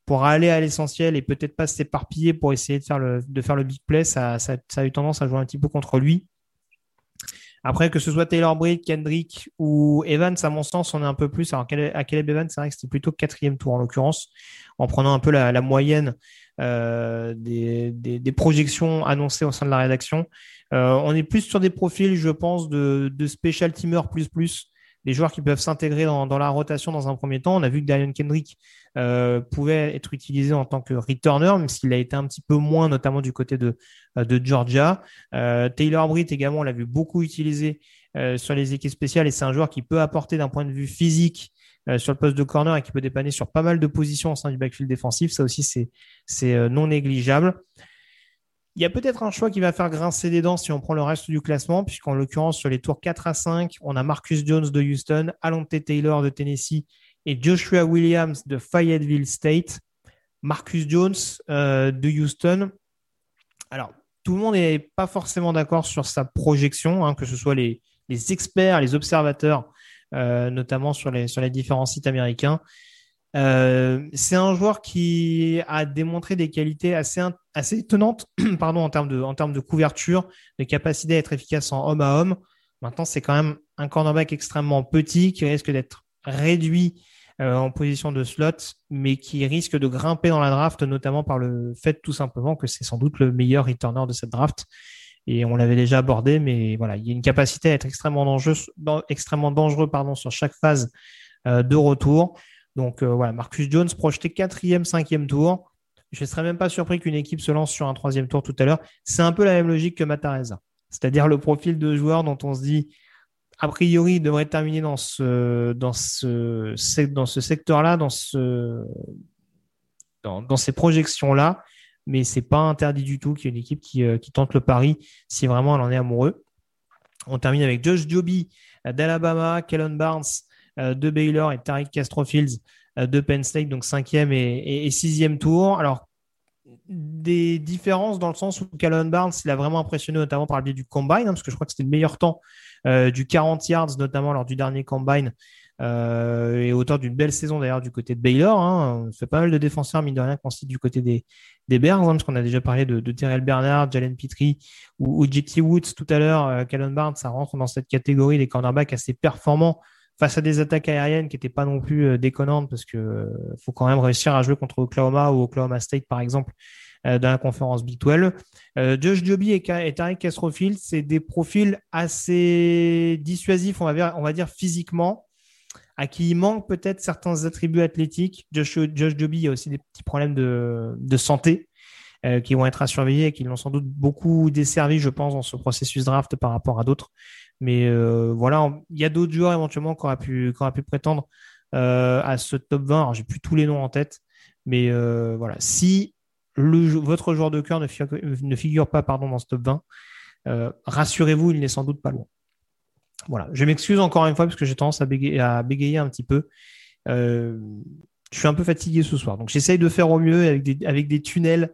pour aller à l'essentiel et peut-être pas s'éparpiller pour essayer de faire le de faire le big play, ça, ça, a eu tendance à jouer un petit peu contre lui. Après, que ce soit Taylor Britt, Kendrick ou Evans, à mon sens, on est un peu plus. Alors, à Caleb Evans, c'est vrai que c'était plutôt quatrième tour en l'occurrence, en prenant un peu la, moyenne euh, des, des, projections annoncées au sein de la rédaction. Euh, on est plus sur des profils, je pense, de, de special teamer plus plus des joueurs qui peuvent s'intégrer dans, dans, la rotation dans un premier temps. On a vu que Darian Kendrick euh, pouvait être utilisé en tant que returner, même s'il a été un petit peu moins, notamment du côté de, euh, de Georgia. Euh, Taylor Britt également, on l'a vu beaucoup utilisé euh, sur les équipes spéciales et c'est un joueur qui peut apporter d'un point de vue physique euh, sur le poste de corner et qui peut dépanner sur pas mal de positions au sein du backfield défensif. Ça aussi, c'est, c'est non négligeable. Il y a peut-être un choix qui va faire grincer des dents si on prend le reste du classement, puisqu'en l'occurrence, sur les tours 4 à 5, on a Marcus Jones de Houston, Alonte Taylor de Tennessee et Joshua Williams de Fayetteville State. Marcus Jones euh, de Houston. Alors, tout le monde n'est pas forcément d'accord sur sa projection, hein, que ce soit les, experts, les observateurs, euh, notamment sur les, différents sites américains. Euh, c'est un joueur qui a démontré des qualités assez, assez étonnantes pardon, en, termes de, en termes de couverture, de capacité à être efficace en homme à homme. Maintenant, c'est quand même un cornerback extrêmement petit qui risque d'être réduit euh, en position de slot, mais qui risque de grimper dans la draft, notamment par le fait tout simplement que c'est sans doute le meilleur returner de cette draft. Et on l'avait déjà abordé, mais voilà, il y a une capacité à être extrêmement dangereux, extrêmement dangereux pardon, sur chaque phase euh, de retour. Donc euh, voilà, Marcus Jones projeté quatrième, cinquième tour. Je ne serais même pas surpris qu'une équipe se lance sur un troisième tour tout à l'heure. C'est un peu la même logique que Matareza. C'est-à-dire le profil de joueur dont on se dit, a priori, il devrait terminer dans ce, ce, ce secteur-là, dans, ce, ces projections-là. Mais c'est pas interdit du tout qu'il y ait une équipe qui, euh, qui, tente le pari si vraiment elle en est amoureux. On termine avec Josh Joby d'Alabama, Kellen Barnes euh, de Baylor et Tariq Castrofields euh, de Penn State, donc cinquième et, sixième tour. Alors, des différences dans le sens où Calvin Barnes, il a vraiment impressionné notamment par le biais du combine, hein, parce que je crois que c'était le meilleur temps euh, du 40 yards, notamment lors du dernier combine, euh, et auteur d'une belle saison d'ailleurs du côté de Baylor. Hein. On fait pas mal de défenseurs, mine de rien, qu'on cite du côté des, des Bears, hein, parce qu'on a déjà parlé de, de Terrell Bernard, Jalen Petrie ou, JT Woods tout à l'heure. Euh, Barnes, ça rentre dans cette catégorie des cornerbacks assez performants face à des attaques aériennes qui n'étaient pas non plus euh, déconnantes parce que euh, faut quand même réussir à jouer contre Oklahoma ou Oklahoma State par exemple euh, dans la conférence Big 12. Josh Joby et, Tariq Castrofield, c'est des profils assez dissuasifs, on va dire, physiquement, à qui il manque peut-être certains attributs athlétiques. Josh, Joby, a aussi des petits problèmes de, de santé qui vont être à surveiller et qui l'ont sans doute beaucoup desservi, je pense, dans ce processus draft par rapport à d'autres. Mais euh, voilà, il y a d'autres joueurs éventuellement qui auraient pu, pu prétendre euh, à ce top 20. Alors, j'ai plus tous les noms en tête, mais euh, voilà. Si votre joueur de cœur ne figure, ne figure pas pardon, dans ce top 20, rassurez-vous, il n'est sans doute pas loin. Voilà. Je m'excuse encore une fois parce que j'ai tendance à bégayer, à bégayer, un petit peu. je suis un peu fatigué ce soir, donc j'essaye de faire au mieux avec des, avec des tunnels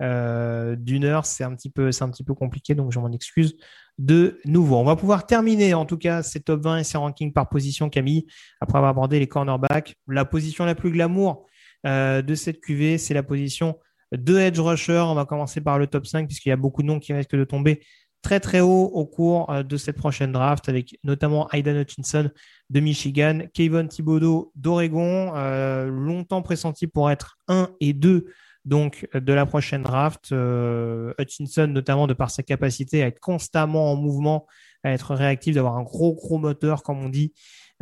d'une heure. C'est un un petit peu compliqué, donc je m'en excuse de nouveau. On va pouvoir terminer en tout cas ces top 20 et ces rankings par position, Camille, après avoir abordé les cornerbacks. La position la plus glamour euh, de cette QV, c'est la position de edge rusher. On va commencer par le top 5 puisqu'il y a beaucoup de noms qui risquent de tomber très très haut au cours euh, de cette prochaine draft avec notamment Aidan Hutchinson de Michigan, Kevin Thibodeau d'Oregon, euh, longtemps pressenti pour être 1 et 2 donc de la prochaine draft. Euh, Hutchinson, notamment de par sa capacité à être constamment en mouvement, à être réactif, d'avoir un gros gros moteur, comme on dit,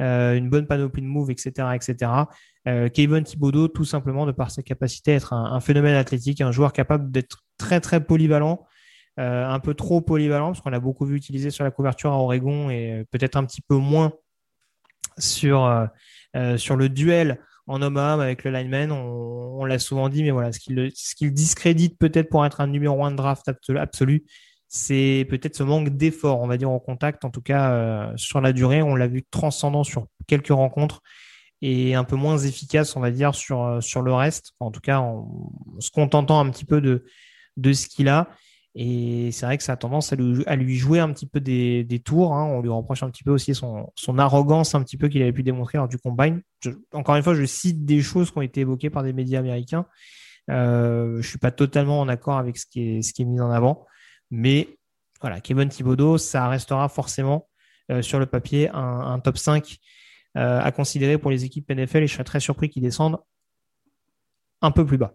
euh, une bonne panoplie de move, etc., etc. Euh, Kevin Thibodeau, tout simplement de par sa capacité à être un, phénomène athlétique, un joueur capable d'être très très polyvalent. Un peu trop polyvalent parce qu'on l'a beaucoup vu utiliser sur la couverture à Oregon et peut-être un petit peu moins sur le duel en homme à homme avec le lineman. On, l'a souvent dit, mais voilà, ce qu'il discrédite peut-être pour être un numéro 1 de draft absolu, c'est peut-être ce manque d'effort, on va dire, en contact. En tout cas, euh, sur la durée, on l'a vu transcendant sur quelques rencontres et un peu moins efficace, on va dire, sur, euh, le reste. en tout cas, en, se contentant un petit peu de, de ce qu'il a. Et c'est vrai que ça a tendance à lui, jouer un petit peu des, tours. Hein. On lui reproche un petit peu aussi son, arrogance un petit peu qu'il avait pu démontrer lors du combine. encore une fois, je cite des choses qui ont été évoquées par des médias américains. Euh, je suis pas totalement en accord avec ce qui est, ce qui est mis en avant. Mais voilà, Kevin Thibodeau, ça restera forcément euh, sur le papier un, top 5 euh, à considérer pour les équipes NFL et je serais très surpris qu'ils descendent un peu plus bas.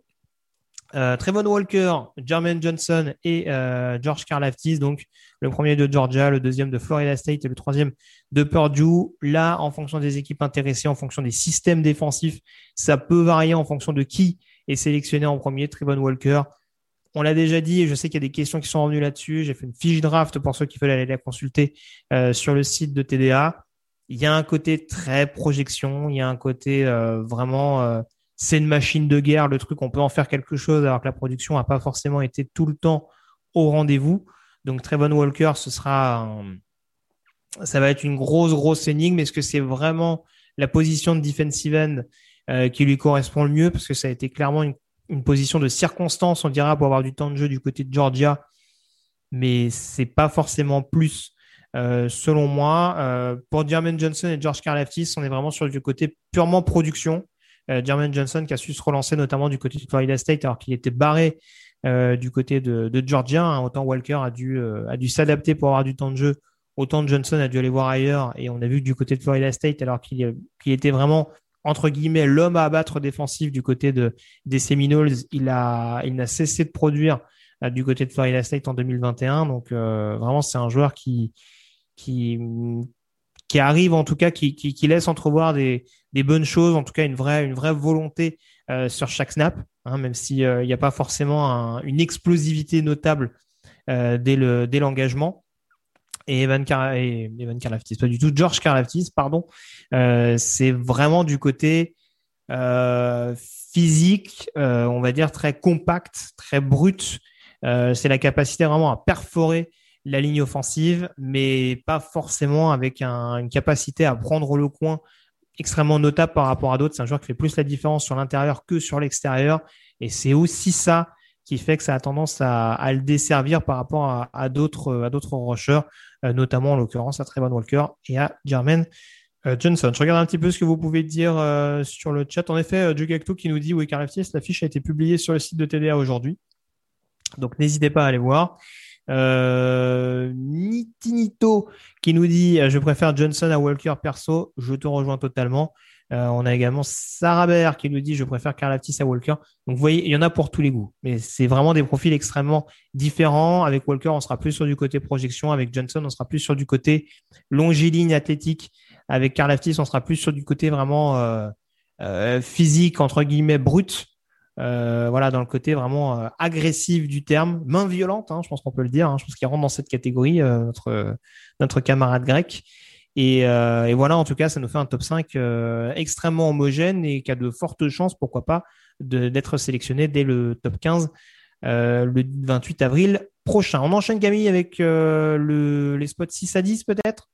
Euh, Walker, Jermaine Johnson et euh, George Karlaftis, donc le premier de Georgia, le deuxième de Florida State et le troisième de Purdue. Là, en fonction des équipes intéressées, en fonction des systèmes défensifs, ça peut varier en fonction de qui est sélectionné en premier. Trevon Walker, on l'a déjà dit et je sais qu'il y a des questions qui sont revenues là-dessus. J'ai fait une fiche draft pour ceux qui veulent aller la consulter euh, sur le site de TDA. Il y a un côté très projection, il y a un côté vraiment c'est une machine de guerre, le truc, on peut en faire quelque chose alors que la production n'a pas forcément été tout le temps au rendez-vous. Donc Trevon Walker, ce sera ça va être une grosse, grosse énigme. Est-ce que c'est vraiment la position de defensive end euh, qui lui correspond le mieux? Parce que ça a été clairement une, position de circonstance, on dira, pour avoir du temps de jeu du côté de Georgia. Mais c'est pas forcément plus, euh, selon moi. Euh, pour Jermaine Johnson et George Karlaftis, on est vraiment sur du côté purement production. Euh, Jermaine Johnson qui a su se relancer notamment du côté de Florida State alors qu'il était barré euh, du côté de, de Georgia. Hein. Autant Walker a dû, euh, a dû s'adapter pour avoir du temps de jeu. Autant Johnson a dû aller voir ailleurs. Et on a vu du côté de Florida State, alors qu'il était vraiment, entre guillemets, l'homme à abattre défensif du côté de, des Seminoles, il a, il n'a cessé de produire du côté de Florida State en 2021. Donc, vraiment, c'est un joueur qui, qui, qui arrive en tout cas, qui, qui, laisse entrevoir des, des, bonnes choses, en tout cas une vraie, une vraie volonté euh, sur chaque snap, hein, même s'il n'y a pas forcément un, une explosivité notable euh, dès le l'engagement. Et Evan, Car et Evan Karlaftis, pas du tout, George Karlaftis, pardon, euh, c'est vraiment du côté euh, physique, euh, on va dire très compact, très brut. c'est la capacité vraiment à perforer la ligne offensive, mais pas forcément avec une capacité à prendre le coin extrêmement notable par rapport à d'autres. C'est un joueur qui fait plus la différence sur l'intérieur que sur l'extérieur. Et c'est aussi ça qui fait que ça a tendance à, le desservir par rapport à, d'autres rushers, euh, notamment en l'occurrence à Trevor Walker et à Jermaine euh, Johnson. Je regarde un petit peu ce que vous pouvez dire euh, sur le chat. En effet, Jugacto qui nous dit oui, FTS, la fiche a été publiée sur le site de TDA aujourd'hui. Donc n'hésitez pas à aller voir. Euh, Nitinito qui nous dit je préfère Johnson à Walker perso. Je te rejoins totalement. Euh, on a également Sarah qui nous dit je préfère Karlaftis à Walker. Donc vous voyez, il y en a pour tous les goûts. Mais c'est vraiment des profils extrêmement différents. Avec Walker, on sera plus sur du côté projection. Avec Johnson, on sera plus sur du côté longiligne athlétique. Avec Karlaftis, on sera plus sur du côté vraiment euh, euh, physique, entre guillemets, brut. Euh, voilà, dans le côté vraiment euh, agressif du terme, main violente, hein, je pense qu'on peut le dire. Hein, je pense qu'il rentre dans cette catégorie, euh, notre, notre camarade grec. Et, voilà, en tout cas, ça nous fait un top 5 euh, extrêmement homogène et qui a de fortes chances, pourquoi pas, d'être sélectionné dès le top 15 euh, le 28 avril prochain. On enchaîne Camille avec le, les spots 6 à 10 peut-être,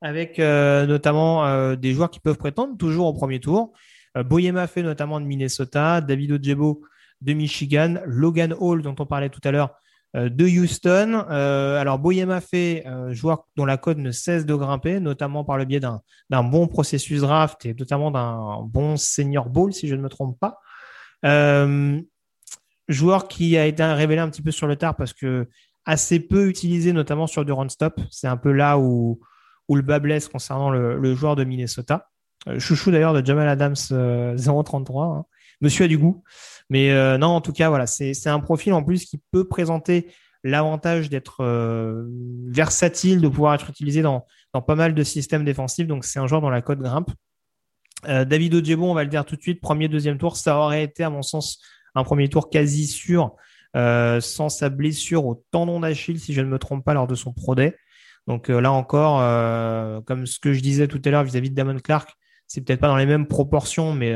avec notamment des joueurs qui peuvent prétendre toujours au premier tour. Boyema fait notamment de Minnesota, David Ojebo de Michigan, Logan Hall dont on parlait tout à l'heure euh, de Houston. Euh, alors Boyema fait euh, joueur dont la cote ne cesse de grimper, notamment par le biais d'un bon processus draft et notamment d'un bon senior ball, si je ne me trompe pas. joueur qui a été révélé un petit peu sur le tard parce que assez peu utilisé, notamment sur du run-stop. C'est un peu là où, où le bas blesse concernant le, joueur de Minnesota. Chouchou d'ailleurs de Jamal Adams 033. Hein. Monsieur a du goût. Mais euh, non, en tout cas, voilà, c'est un profil en plus qui peut présenter l'avantage d'être euh, versatile, de pouvoir être utilisé dans, dans pas mal de systèmes défensifs. Donc, c'est un joueur dont la cote grimpe. Euh, David Ojebo, on va le dire tout de suite, premier, deuxième tour, ça aurait été, à mon sens, un premier tour quasi sûr, euh, sans sa blessure au tendon d'Achille, si je ne me trompe pas, lors de son Pro Day. Donc euh, là encore, comme ce que je disais tout à l'heure vis-à-vis de Damon Clark, c'est peut-être pas dans les mêmes proportions, mais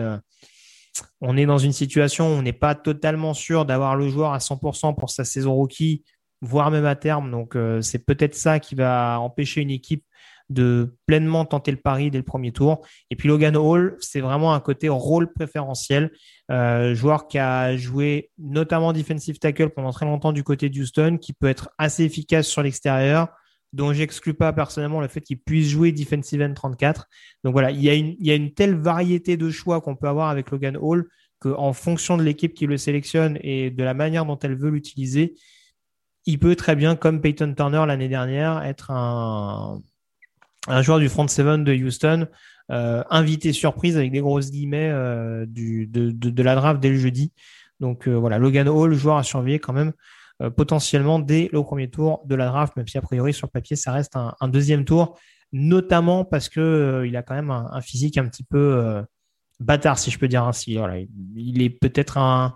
on est dans une situation où on n'est pas totalement sûr d'avoir le joueur à 100% pour sa saison rookie, voire même à terme. Donc, euh, c'est peut-être ça qui va empêcher une équipe de pleinement tenter le pari dès le premier tour. Et puis Logan Hall, c'est vraiment un côté rôle préférentiel. Euh, joueur qui a joué notamment defensive tackle pendant très longtemps du côté de Houston, qui peut être assez efficace sur l'extérieur, dont j'exclus pas personnellement le fait qu'il puisse jouer defensive end 34. Donc voilà, il y a une, telle variété de choix qu'on peut avoir avec Logan Hall qu'en fonction de l'équipe qui le sélectionne et de la manière dont elle veut l'utiliser, il peut très bien, comme Peyton Turner l'année dernière, être un, joueur du front seven de Houston, euh, invité surprise avec des grosses guillemets euh, de, la draft dès le jeudi. Donc euh, voilà, Logan Hall, joueur à surveiller quand même euh, potentiellement dès le premier tour de la draft, même si a priori sur papier ça reste un, deuxième tour, notamment parce que euh, il a quand même un, physique un petit peu euh, bâtard si je peux dire ainsi. Il est peut-être un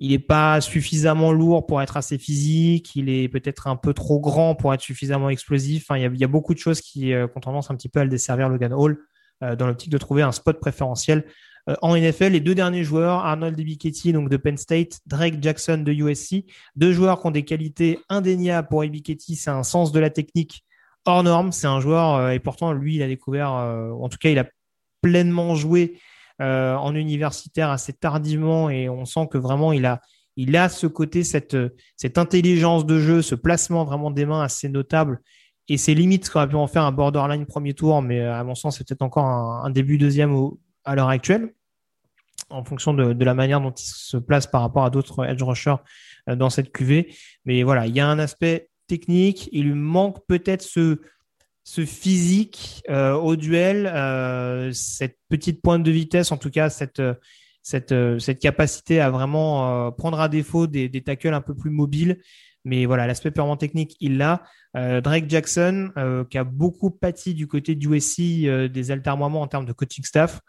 il n'est pas suffisamment lourd pour être assez physique, il est peut-être un peu trop grand pour être suffisamment explosif. Il, y a, il y a beaucoup de choses qui ont tendance un petit peu à le desservir, Logan Hall, dans l'optique de trouver un spot préférentiel euh, en NFL, les deux derniers joueurs, Arnold Ebiketie donc de Penn State, Drake Jackson de USC, deux joueurs qui ont des qualités indéniables pour Ebiketie, c'est un sens de la technique hors norme, c'est un joueur euh, et pourtant lui il a découvert, euh, en tout cas il a pleinement joué en universitaire assez tardivement et on sent que vraiment il a il a ce côté, cette, intelligence de jeu, ce placement vraiment des mains assez notable. Et c'est limite ce qu'on a pu en faire un borderline premier tour, mais à mon sens, c'est peut-être encore un, début deuxième à l'heure actuelle, en fonction de, la manière dont il se place par rapport à d'autres edge rushers euh, dans cette QV. Mais voilà, il y a un aspect technique. Il lui manque peut-être ce, physique euh, au duel, euh, cette petite pointe de vitesse, en tout cas cette, capacité à vraiment prendre à défaut des, des tackles un peu plus mobiles. Mais voilà, l'aspect purement technique, il l'a. Drake Jackson, qui a beaucoup pâti du côté du USC des altermoiements en termes de coaching staff.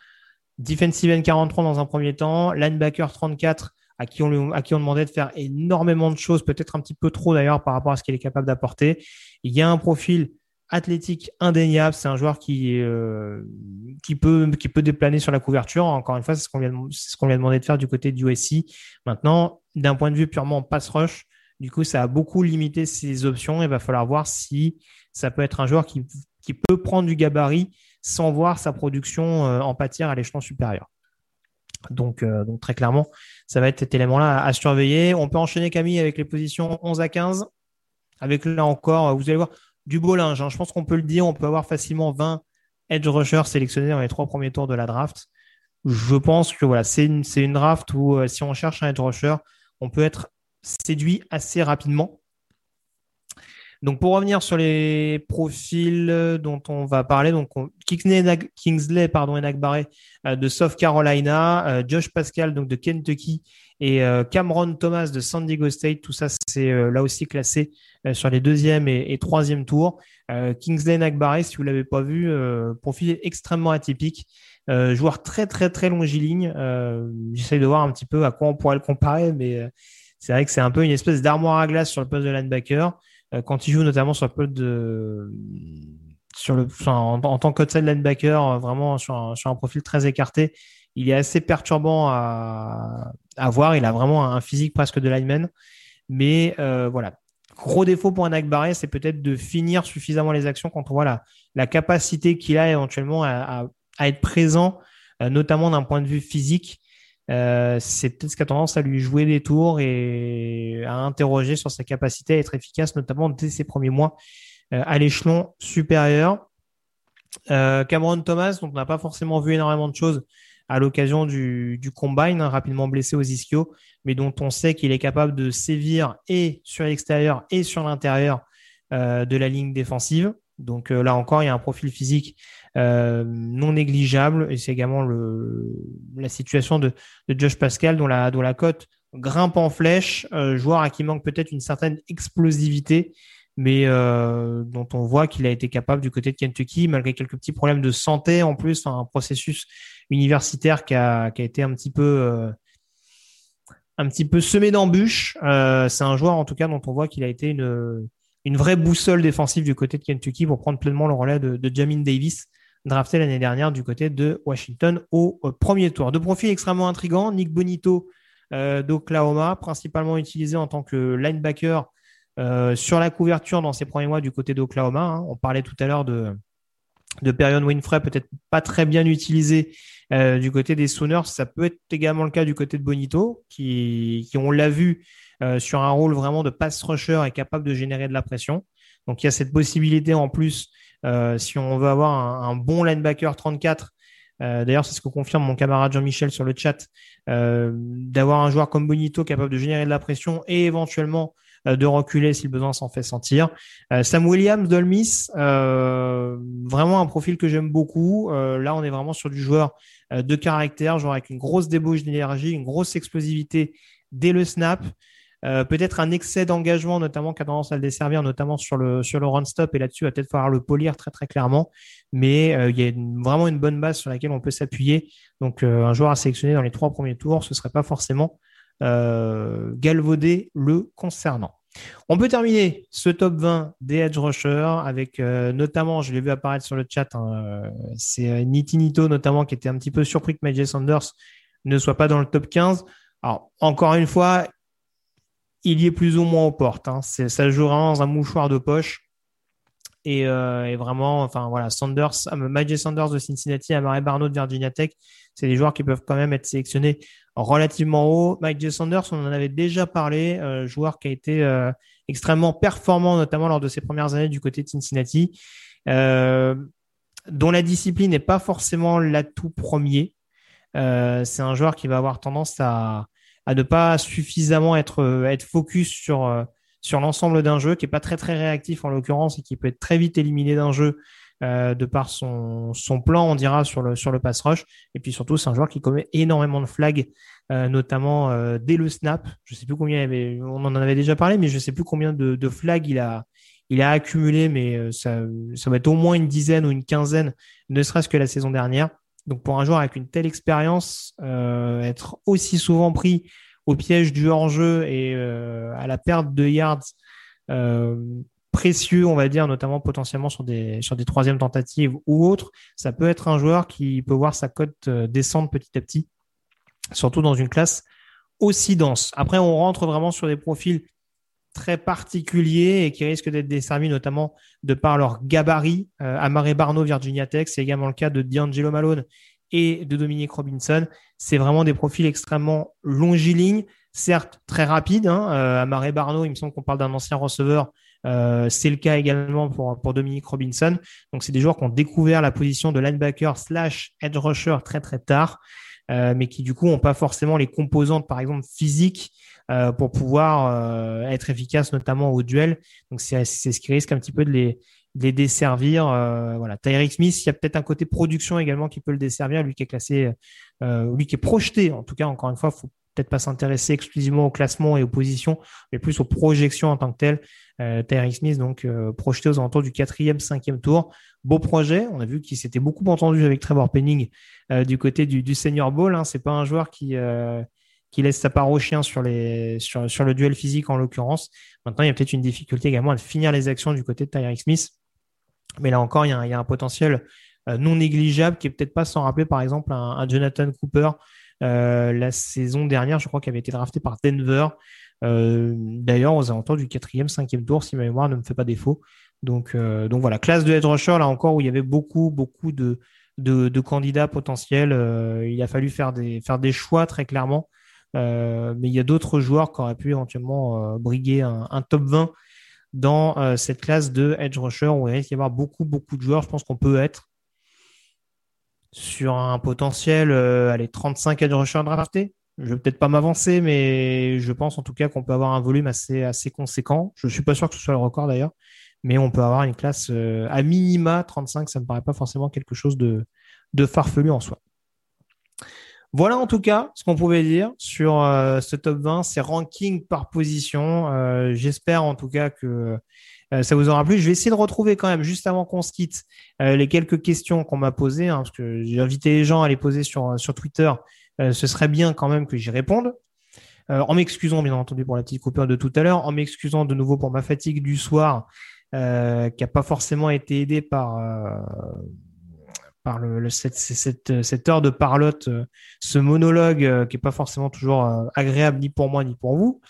Defensive end 43 dans un premier temps, linebacker 34 à qui on, à qui de faire énormément de choses, peut-être un petit peu trop d'ailleurs par rapport à ce qu'il est capable d'apporter. Il y a un profil athlétique indéniable, c'est un joueur qui euh, qui peut qui peut déplaner sur la couverture. Encore une fois, c'est ce qu'on lui, ce lui a demandé de faire du côté du USC. Maintenant, d'un point de vue purement pass rush, du coup, ça a beaucoup limité ses options. Il va falloir voir si ça peut être un joueur qui qui peut prendre du gabarit sans voir sa production euh, en pâtir à l'échelon supérieur. Donc, euh, donc très clairement, ça va être cet élément-là à, surveiller. On peut enchaîner Camille avec les positions 11 à 15. Avec là encore, vous allez voir, du beau linge. hein. Je pense qu'on peut le dire, on peut avoir facilement 20 edge rushers sélectionnés dans les trois premiers tours de la draft. Je pense que voilà, c'est une, draft où euh, si on cherche un edge rusher, on peut être séduit assez rapidement. Donc pour revenir sur les profils euh, dont on va parler, donc on- Kingsley, pardon, Enagbare euh, de South Carolina, euh, Josh Pascal donc de Kentucky et euh, Cameron Thomas de San Diego State, tout ça c'est là aussi classé sur les deuxième et, et troisième tours. Kingsley Nagbare, si vous l'avez pas vu, profil extrêmement atypique, joueur très très très longiligne. Euh, J'essaye de voir un petit peu à quoi on pourrait le comparer, mais c'est vrai que c'est un peu une espèce d'armoire à glace sur le poste de linebacker. Quand il joue notamment sur le poste de sur le en, en tant qu'outside linebacker, euh, vraiment sur un, sur un profil très écarté, il est assez perturbant à, à voir. Il a vraiment un physique presque de lineman, mais euh, voilà, gros défaut pour un Akbaré, c'est peut-être de finir suffisamment les actions quand on voit la, la capacité qu'il a éventuellement à, à- à être présent, euh, notamment d'un point de vue physique. Euh, c'est peut-être ce qui a tendance à lui jouer des tours et à interroger sur sa capacité à être efficace, notamment dès ses premiers mois à l'échelon supérieur. Euh, Cameron Thomas, donc on n'a pas forcément vu énormément de choses à l'occasion du, combine, hein, rapidement blessé aux ischios, mais dont on sait qu'il est capable de sévir et sur l'extérieur et sur l'intérieur euh, de la ligne défensive. Donc euh, là encore, il y a un profil physique euh, non négligeable et c'est également le, la situation de, Josh Pascal dont la, dont la cote grimpe en flèche, euh, joueur à qui manque peut-être une certaine explosivité, mais euh, dont on voit qu'il a été capable du côté de Kentucky, malgré quelques petits problèmes de santé en plus, un processus universitaire qui a, qui a été un petit peu euh, un petit peu semé d'embûches. Euh, c'est un joueur en tout cas dont on voit qu'il a été une, une vraie boussole défensive du côté de Kentucky pour prendre pleinement le relais de, de Jamin Davis, drafté l'année dernière du côté de Washington au euh, premier tour. De profil extrêmement intrigant, Nick Bonito euh, d'Oklahoma, principalement utilisé en tant que linebacker euh, sur la couverture dans ses premiers mois du côté d'Oklahoma. hein. On parlait tout à l'heure de, de Perion Winfrey, peut-être pas très bien utilisé euh, du côté des Sooners. Ça peut être également le cas du côté de Bonito, qui, on l'a vu, euh, sur un rôle vraiment de pass rusher est capable de générer de la pression. Donc il y a cette possibilité en plus, si on veut avoir un, bon linebacker 34, euh, d'ailleurs c'est ce que confirme mon camarade Jean-Michel sur le chat, d'avoir un joueur comme Bonito capable de générer de la pression et éventuellement de reculer si le besoin s'en fait sentir. Euh, Sam Williams d'Olmis, euh, vraiment un profil que j'aime beaucoup. Euh, là on est vraiment sur du joueur euh, de caractère, joueur avec une grosse débauche d'énergie, une grosse explosivité dès le snap. Euh, peut-être un excès d'engagement, notamment qui a tendance à le desservir, notamment sur le, sur le run stop. Et là-dessus, il va peut-être falloir le polir très, très clairement. Mais euh, il y a vraiment une bonne base sur laquelle on peut s'appuyer. Donc, euh, un joueur à sélectionner dans les trois premiers tours, ce serait pas forcément euh, galvaudé le concernant. On peut terminer ce top 20 des edge rushers avec euh, notamment, je l'ai vu apparaître sur le chat, hein, euh, c'est euh, Niti Nito notamment qui était un petit peu surpris que Majay Sanders ne soit pas dans le top 15. Alors, encore une fois, il y est plus ou moins aux portes. Hein. C'est- Ça dans un mouchoir de poche. Et, euh, vraiment, enfin voilà, Sanders, euh, Majay Sanders de Cincinnati, Amare Barno de Virginia Tech, c'est des joueurs qui peuvent quand même être sélectionnés relativement haut. Mike J. Sanders, on en avait déjà parlé, euh, joueur qui a été euh, extrêmement performant, notamment lors de ses premières années du côté de Cincinnati, euh, dont la discipline n'est pas forcément l'atout premier. C'est un joueur qui va avoir tendance à, ne pas suffisamment être, être focus sur, l'ensemble d'un jeu, qui est pas très très réactif en l'occurrence et qui peut être très vite éliminé d'un jeu euh, de par son, son plan, on dira, sur le, sur le pass rush. Et puis surtout, c'est un joueur qui commet énormément de flags, euh, notamment euh, dès le snap. Je sais plus combien il avait, on en avait déjà parlé, mais je sais plus combien de, de flags il a, il a accumulé, mais euh, ça, ça va être au moins une dizaine ou une quinzaine, ne serait-ce que la saison dernière. Donc pour un joueur avec une telle expérience, être aussi souvent pris au piège du hors-jeu et à la perte de yards précieux, on va dire, notamment potentiellement sur des, sur des troisièmes tentatives ou autres, ça peut être un joueur qui peut voir sa cote euh, descendre petit à petit, surtout dans une classe aussi dense. Après, on rentre vraiment sur des profils très particuliers et qui risquent d'être desservis notamment de par leur gabarit. Euh, Amare Barno, Virginia Tech, c'est également le cas de D'Angelo Malone et de Dominique Robinson. C'est vraiment des profils extrêmement longilignes, certes très rapides. Hein. Euh, il me semble qu'on parle d'un ancien receveur. Euh, c'est le cas également pour, pour Dominique Robinson. Donc, c'est des joueurs qui ont découvert la position de linebacker slash edge rusher très très tard, euh, mais qui du coup n'ont pas forcément les composantes, par exemple physiques, euh, pour pouvoir euh, être efficaces, notamment au duel. Donc, c'est ce qui risque un petit peu de les, de les desservir. Euh, voilà, Tyreek Smith, il y a peut-être un côté production également qui peut le desservir, lui qui est classé, euh, lui qui est projeté. En tout cas, encore une fois, faut peut-être pas s'intéresser exclusivement au classement et aux positions, mais plus aux projections en tant que telles. Euh, Smith, donc euh, projeté aux alentours du quatrième, cinquième tour. Beau projet. On a vu qu'il s'était beaucoup entendu avec Trevor Penning euh, du côté du, du Senior Bowl. Hein. C'est pas un joueur qui euh, qui laisse sa part au chien sur les le duel physique en l'occurrence. Maintenant, il y a peut-être une difficulté également à finir les actions du côté de Tyreek Smith. Mais là encore, il y a un, potentiel non négligeable qui est peut-être pas sans rappeler par exemple un, Jonathan Cooper la saison dernière, je crois qu'il avait été drafté par Denver. Euh, D'ailleurs, aux alentours du quatrième, cinquième tour, si ma mémoire ne me fait pas défaut. Donc, euh, donc voilà, classe de head rusher, là encore, où il y avait beaucoup, beaucoup de, candidats potentiels. Euh, il a fallu faire des, choix très clairement. Euh, mais il y a d'autres joueurs qui auraient pu éventuellement euh, briguer un, top 20 dans euh, cette classe de edge rusher où il risque d'y avoir beaucoup, beaucoup de joueurs. Je pense qu'on peut être sur un potentiel, euh, allez, 35 edge rushers draftés. Je vais peut-être pas m'avancer, mais je pense en tout cas qu'on peut avoir un volume assez, assez conséquent. Je suis pas sûr que ce soit le record d'ailleurs, mais on peut avoir une classe euh, à minima 35. Ça me paraît pas forcément quelque chose de, de farfelu en soi. Voilà en tout cas ce qu'on pouvait dire sur euh, ce top 20, ces rankings par position. Euh, J'espère en tout cas que ça vous aura plu. Je vais essayer de retrouver quand même, juste avant qu'on se quitte, euh, les quelques questions qu'on m'a posées, hein, parce que j'ai invité les gens à les poser sur, sur Twitter. Euh, ce serait bien quand même que j'y réponde. Euh, en m'excusant, bien entendu, pour la petite coupure de tout à l'heure, en m'excusant de nouveau pour ma fatigue du soir, euh, qui n'a pas forcément été aidée par, euh, par le, cette, cette, cette heure de parlotte, euh, ce monologue euh, qui n'est pas forcément toujours euh, agréable ni pour moi ni pour vous.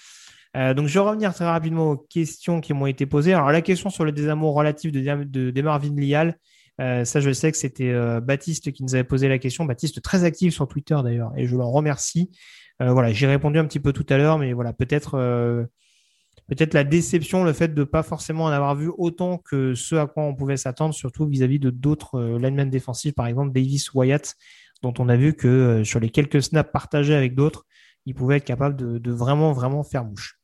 Euh, donc, je vais revenir très rapidement aux questions qui m'ont été posées. Alors, la question sur le désamour relatif de, de, de Marvin Lial, euh, ça, je sais que c'était euh, Baptiste qui nous avait posé la question. Baptiste, très actif sur Twitter d'ailleurs, et je l'en remercie. Voilà, j'ai répondu un petit peu tout à l'heure, mais voilà, peut-être peut-être la déception, le fait de pas forcément en avoir vu autant que ce à quoi on pouvait s'attendre, surtout vis-à-vis de d'autres linemen défensifs, par exemple Davis Wyatt, dont on a vu que sur les quelques snaps partagés avec d'autres, il pouvait être capable de, de vraiment, vraiment faire mouche.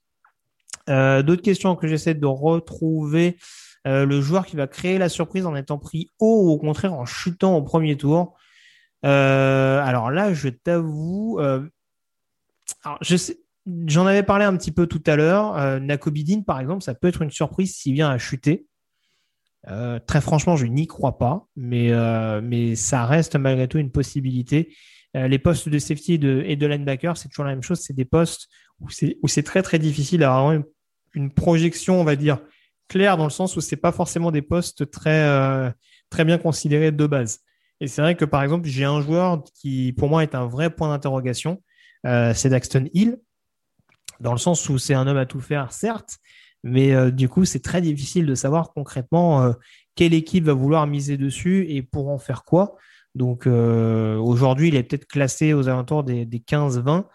Euh, D'autres questions que j'essaie de retrouver. Euh, le joueur qui va créer la surprise en étant pris haut ou au contraire en chutant au premier tour. Euh, alors là, je t'avoue, j'en avais parlé un petit peu tout à l'heure. Euh, Nakobidin, par exemple, ça peut être une surprise s'il vient à chuter. Très franchement, je n'y crois pas, mais, mais ça reste malgré tout une possibilité. Les postes de safety et de, et de linebacker, c'est toujours la même chose. C'est des postes où c'est très très difficile d'avoir une, une projection, on va dire, claire dans le sens où c'est pas forcément des postes très euh, très bien considérés de base. Et c'est vrai que par exemple, j'ai un joueur qui pour moi est un vrai point d'interrogation, euh, c'est Daxton Hill, dans le sens où c'est un homme à tout faire, certes, mais euh, du coup c'est très difficile de savoir concrètement quelle équipe va vouloir miser dessus et pour en faire quoi. Donc aujourd'hui, il est peut-être classé aux alentours des, des 15-20,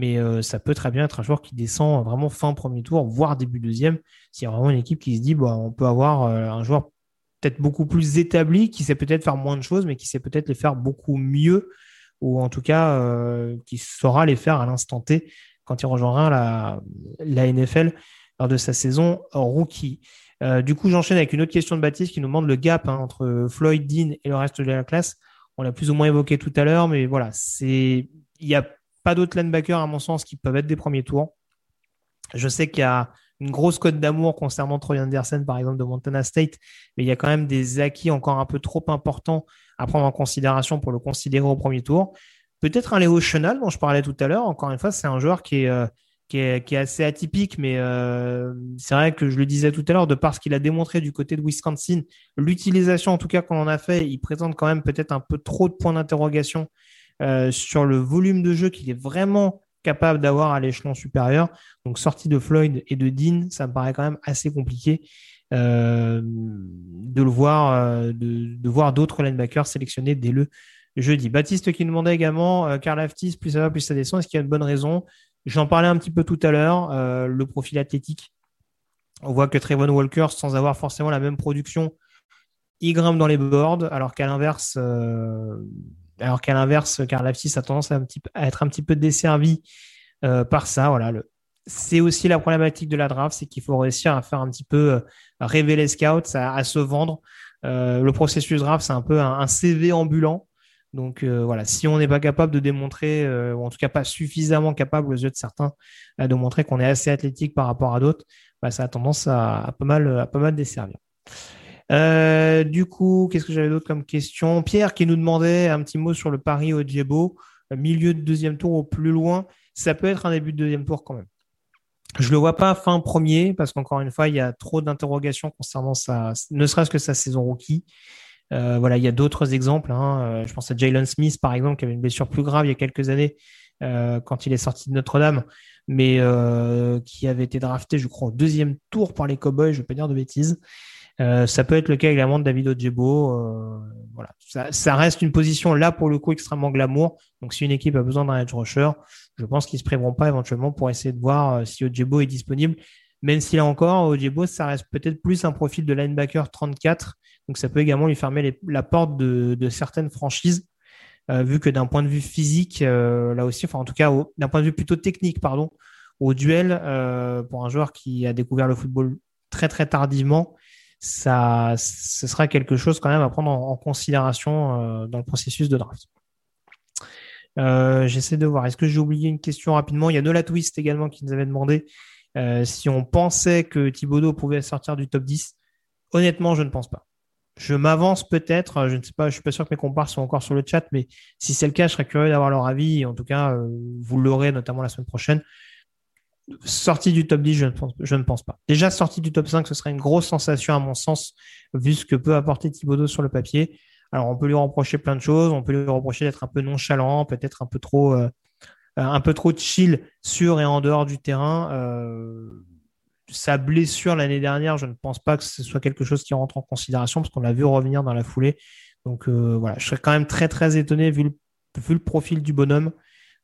mais euh, ça peut très bien être un joueur qui descend vraiment fin premier tour, voire début deuxième, s'il y a vraiment une équipe qui se dit, bah, on peut avoir euh, un joueur peut-être beaucoup plus établi, qui sait peut-être faire moins de choses, mais qui sait peut-être les faire beaucoup mieux, ou en tout cas euh, qui saura les faire à l'instant T quand il rejoindra la, la NFL lors de sa saison rookie. Du coup, j'enchaîne avec une autre question de Baptiste qui nous demande le gap hein, entre Floyd Dean et le reste de la classe. On l'a plus ou moins évoqué tout à l'heure, mais voilà, c'est il n'y a pas d'autres linebackers à mon sens qui peuvent être des premiers tours. Je sais qu'il y a une grosse cote d'amour concernant Troy Anderson, par exemple, de Montana State, mais il y a quand même des acquis encore un peu trop importants à prendre en considération pour le considérer au premier tour. Peut-être un Léo Chenal dont je parlais tout à l'heure. Encore une fois, c'est un joueur qui est, euh, assez atypique, mais euh, c'est vrai que je le disais tout à l'heure, de par ce qu'il a démontré du côté de Wisconsin, l'utilisation en tout cas qu'on en a fait, il présente quand même peut-être un peu trop de points d'interrogation euh, sur le volume de jeu qu'il est vraiment capable d'avoir à l'échelon supérieur. Donc sortie de Floyd et de Dean, ça me paraît quand même assez compliqué euh, de le voir, euh, de, voir d'autres linebackers sélectionnés dès le jeudi. Baptiste qui demandait également, Karl Aftis, plus ça va, plus ça descend. Est-ce qu'il y a une bonne raison J'en parlais un petit peu tout à l'heure, le profil athlétique. On voit que Trayvon Walker, sans avoir forcément la même production, il grimpe dans les boards, alors qu'à l'inverse, alors qu'à l'inverse, Karl Aftis a tendance à, être un petit peu desservi euh, par ça. Voilà, c'est aussi la problématique de la draft, c'est qu'il faut réussir à faire un petit peu euh, rêver les scouts, à, se vendre. Euh, le processus draft, c'est un peu un, CV ambulant. Donc euh, voilà, si on n'est pas capable de démontrer, ou en tout cas pas suffisamment capable aux yeux de certains, de montrer qu'on est assez athlétique par rapport à d'autres, bah, ça a tendance à, pas mal, à pas mal desservir. Euh, du coup, qu'est-ce que j'avais d'autre comme question? Pierre qui nous demandait un petit mot sur le pari au Diebo, milieu de deuxième tour au plus loin. Ça peut être un début de deuxième tour quand même. Je le vois pas fin premier parce qu'encore une fois, il y a trop d'interrogations concernant sa, ne serait-ce que sa saison rookie. Euh, voilà, il y a d'autres exemples. Hein. Euh, je pense à Jalen Smith, par exemple, qui avait une blessure plus grave il y a quelques années euh, quand il est sorti de Notre-Dame, mais euh, qui avait été drafté, je crois, au deuxième tour par les Cowboys. Je ne vais pas dire de bêtises. Euh, ça peut être le cas également de David Ojebo. voilà, ça, reste une position là pour le coup extrêmement glamour. Donc, si une équipe a besoin d'un edge rusher, je pense qu'ils se priveront pas éventuellement pour essayer de voir si Ojebo est disponible. Même s'il a encore, Ojebo, ça reste peut-être plus un profil de linebacker 34 donc ça peut également lui fermer la porte de, certaines franchises, euh, vu que d'un point de vue physique, euh, là aussi, enfin en tout cas d'un point de vue plutôt technique, pardon, au duel, euh, pour un joueur qui a découvert le football très très tardivement, ça, ce sera quelque chose quand même à prendre en, considération dans le processus de draft. J'essaie de voir. Est-ce que j'ai oublié une question rapidement? Il y a Nola Twist également qui nous avait demandé si on pensait que Thibodeau pouvait sortir du top 10. Honnêtement, je ne pense pas. Je m'avance peut-être, je ne sais pas, je suis pas sûr que mes compars sont encore sur le chat, mais si c'est le cas, je serais curieux d'avoir leur avis. En tout cas, euh, vous l'aurez notamment la semaine prochaine. Sortie du top 10, je ne, pense, pas. Déjà, sortie du top 5, ce serait une grosse sensation à mon sens, vu ce que peut apporter Thibaudot sur le papier. Alors, on peut lui reprocher plein de choses. On peut lui reprocher d'être un peu nonchalant, peut-être un peu trop, euh, un peu trop chill sur et en dehors du terrain. Euh, sa blessure l'année dernière, je ne pense pas que ce soit quelque chose qui rentre en considération parce qu'on l'a vu revenir dans la foulée. Donc euh, voilà, je serais quand même très très étonné vu le profil du bonhomme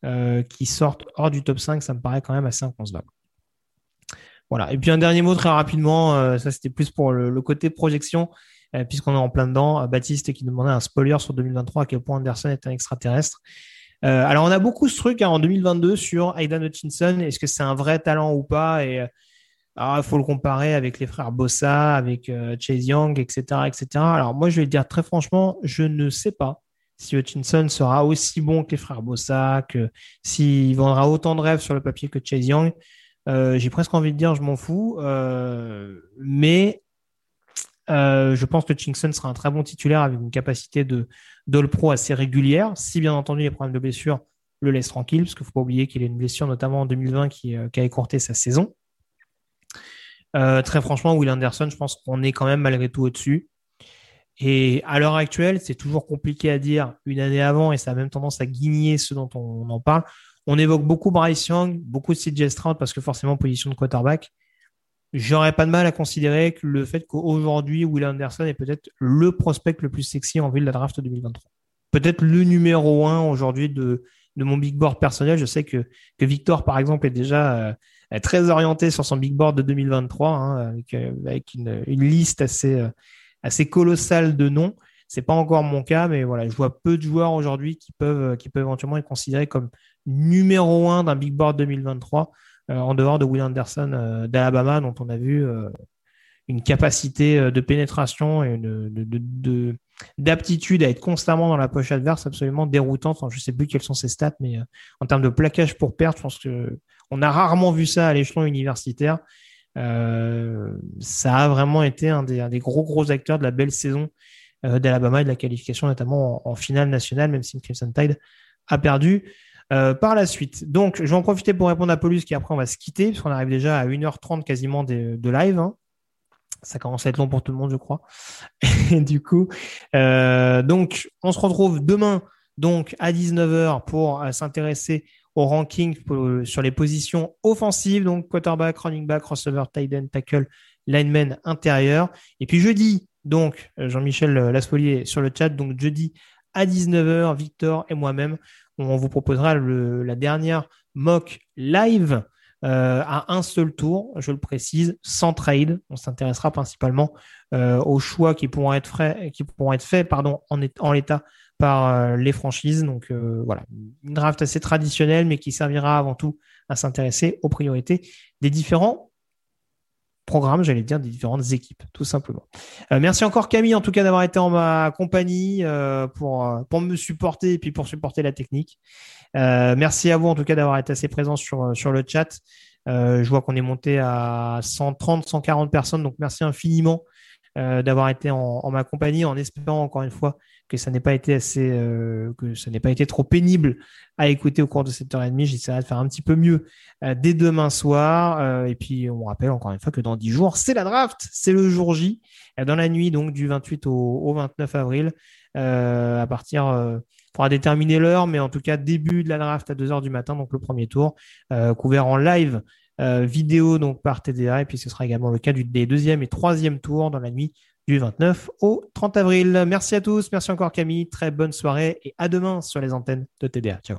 euh, qui sorte hors du top 5, ça me paraît quand même assez inconcevable. Voilà. Et puis un dernier mot très rapidement, euh, ça c'était plus pour le, le côté projection, euh, puisqu'on est en plein dedans. Baptiste qui demandait un spoiler sur 2023 à quel point Anderson est un extraterrestre. alors on a beaucoup ce truc hein, en 2022 sur Aidan Hutchinson. Est-ce que c'est un vrai talent ou pas? Et il faut le comparer avec les frères Bossa, avec Chase Young, etc., etc. Alors, moi, je vais dire très franchement, je ne sais pas si Hutchinson sera aussi bon que les frères Bossa, que s'il vendra autant de rêves sur le papier que Chase Young. Euh, J'ai presque envie de dire, je m'en fous. Euh, mais euh, je pense que Hutchinson sera un très bon titulaire avec une capacité de d'All Pro assez régulière. Si bien entendu les problèmes de blessure le laissent tranquille, parce qu'il ne faut pas oublier qu'il a une blessure notamment en 2020 qui, qui a écourté sa saison. Très franchement, Will Anderson, je pense qu'on est quand même malgré tout au-dessus. Et à l'heure actuelle, c'est toujours compliqué à dire une année avant et ça a même tendance à guigner ce dont on, en parle. On évoque beaucoup Bryce Young, beaucoup CJ Stroud parce que forcément position de quarterback. J'aurais pas de mal à considérer que le fait qu'aujourd'hui Will Anderson est peut-être le prospect le plus sexy en vue de la draft 2023. Peut-être le numéro un aujourd'hui de, de mon big board personnel. Je sais que, que Victor, par exemple, est déjà euh, très orienté sur son big board de 2023, hein, avec, euh, une, liste assez, euh, assez colossale de noms. C'est pas encore mon cas, mais voilà, je vois peu de joueurs aujourd'hui qui peuvent, qui peuvent éventuellement être considérés comme numéro un d'un big board 2023 euh, en dehors de Will Anderson euh, d'Alabama, dont on a vu euh, une capacité de pénétration et d'aptitude à être constamment dans la poche adverse absolument déroutante. Je sais plus quelles sont ses stats, mais en termes de plaquage pour perte, je pense que on a rarement vu ça à l'échelon universitaire. Euh, ça a vraiment été un des, gros gros acteurs de la belle saison euh, d'Alabama et de la qualification, notamment en, finale nationale, même si Crimson Tide a perdu euh, par la suite. Donc, je vais en profiter pour répondre à Paulus, qui après on va se quitter, parce qu'on arrive déjà à 1h30 quasiment de, live. Hein. Ça commence à être long pour tout le monde, je crois. Du coup, euh, donc, on se retrouve demain donc à 19h pour s'intéresser au ranking sur les positions offensives, donc quarterback, running back, receiver, tight end, tackle, lineman intérieur. Et puis jeudi, donc Jean-Michel Laspolier sur le chat, donc jeudi à 19h, Victor et moi-même, on vous proposera le, la dernière mock live euh, à un seul tour, je le précise, sans trade. On s'intéressera principalement euh, aux choix qui pourront être, frais, qui pourront être faits pardon, en, en l'état par euh, les franchises. Donc euh, voilà, une draft assez traditionnelle, mais qui servira avant tout à s'intéresser aux priorités des différents programmes, j'allais dire, des différentes équipes, tout simplement. Euh, merci encore Camille, en tout cas, d'avoir été en ma compagnie pour, pour me supporter et puis pour supporter la technique. Merci à vous, en tout cas, d'avoir été assez présent sur, sur le chat. Je vois qu'on est monté à 130, 140 personnes, donc merci infiniment d'avoir été en, ma compagnie, en espérant encore une fois que ça n'ait pas été assez, euh, que ça n'ait pas été trop pénible à écouter au cours de cette heure et demie. J'essaierai de faire un petit peu mieux euh, dès demain soir. Euh, et puis, on rappelle encore une fois que dans 10 jours, c'est la draft, c'est le jour J, dans la nuit donc du 28 au, au 29 avril, à partir, faudra déterminer l'heure, mais en tout cas début de la draft à 2 heures du matin, donc le premier tour, couvert en live. vidéo donc par TDA et puis ce sera également le cas du, des deuxième et troisième tours dans la nuit du 29 au 30 avril. Merci à tous, merci encore Camille, très bonne soirée et à demain sur les antennes de TDA. Ciao.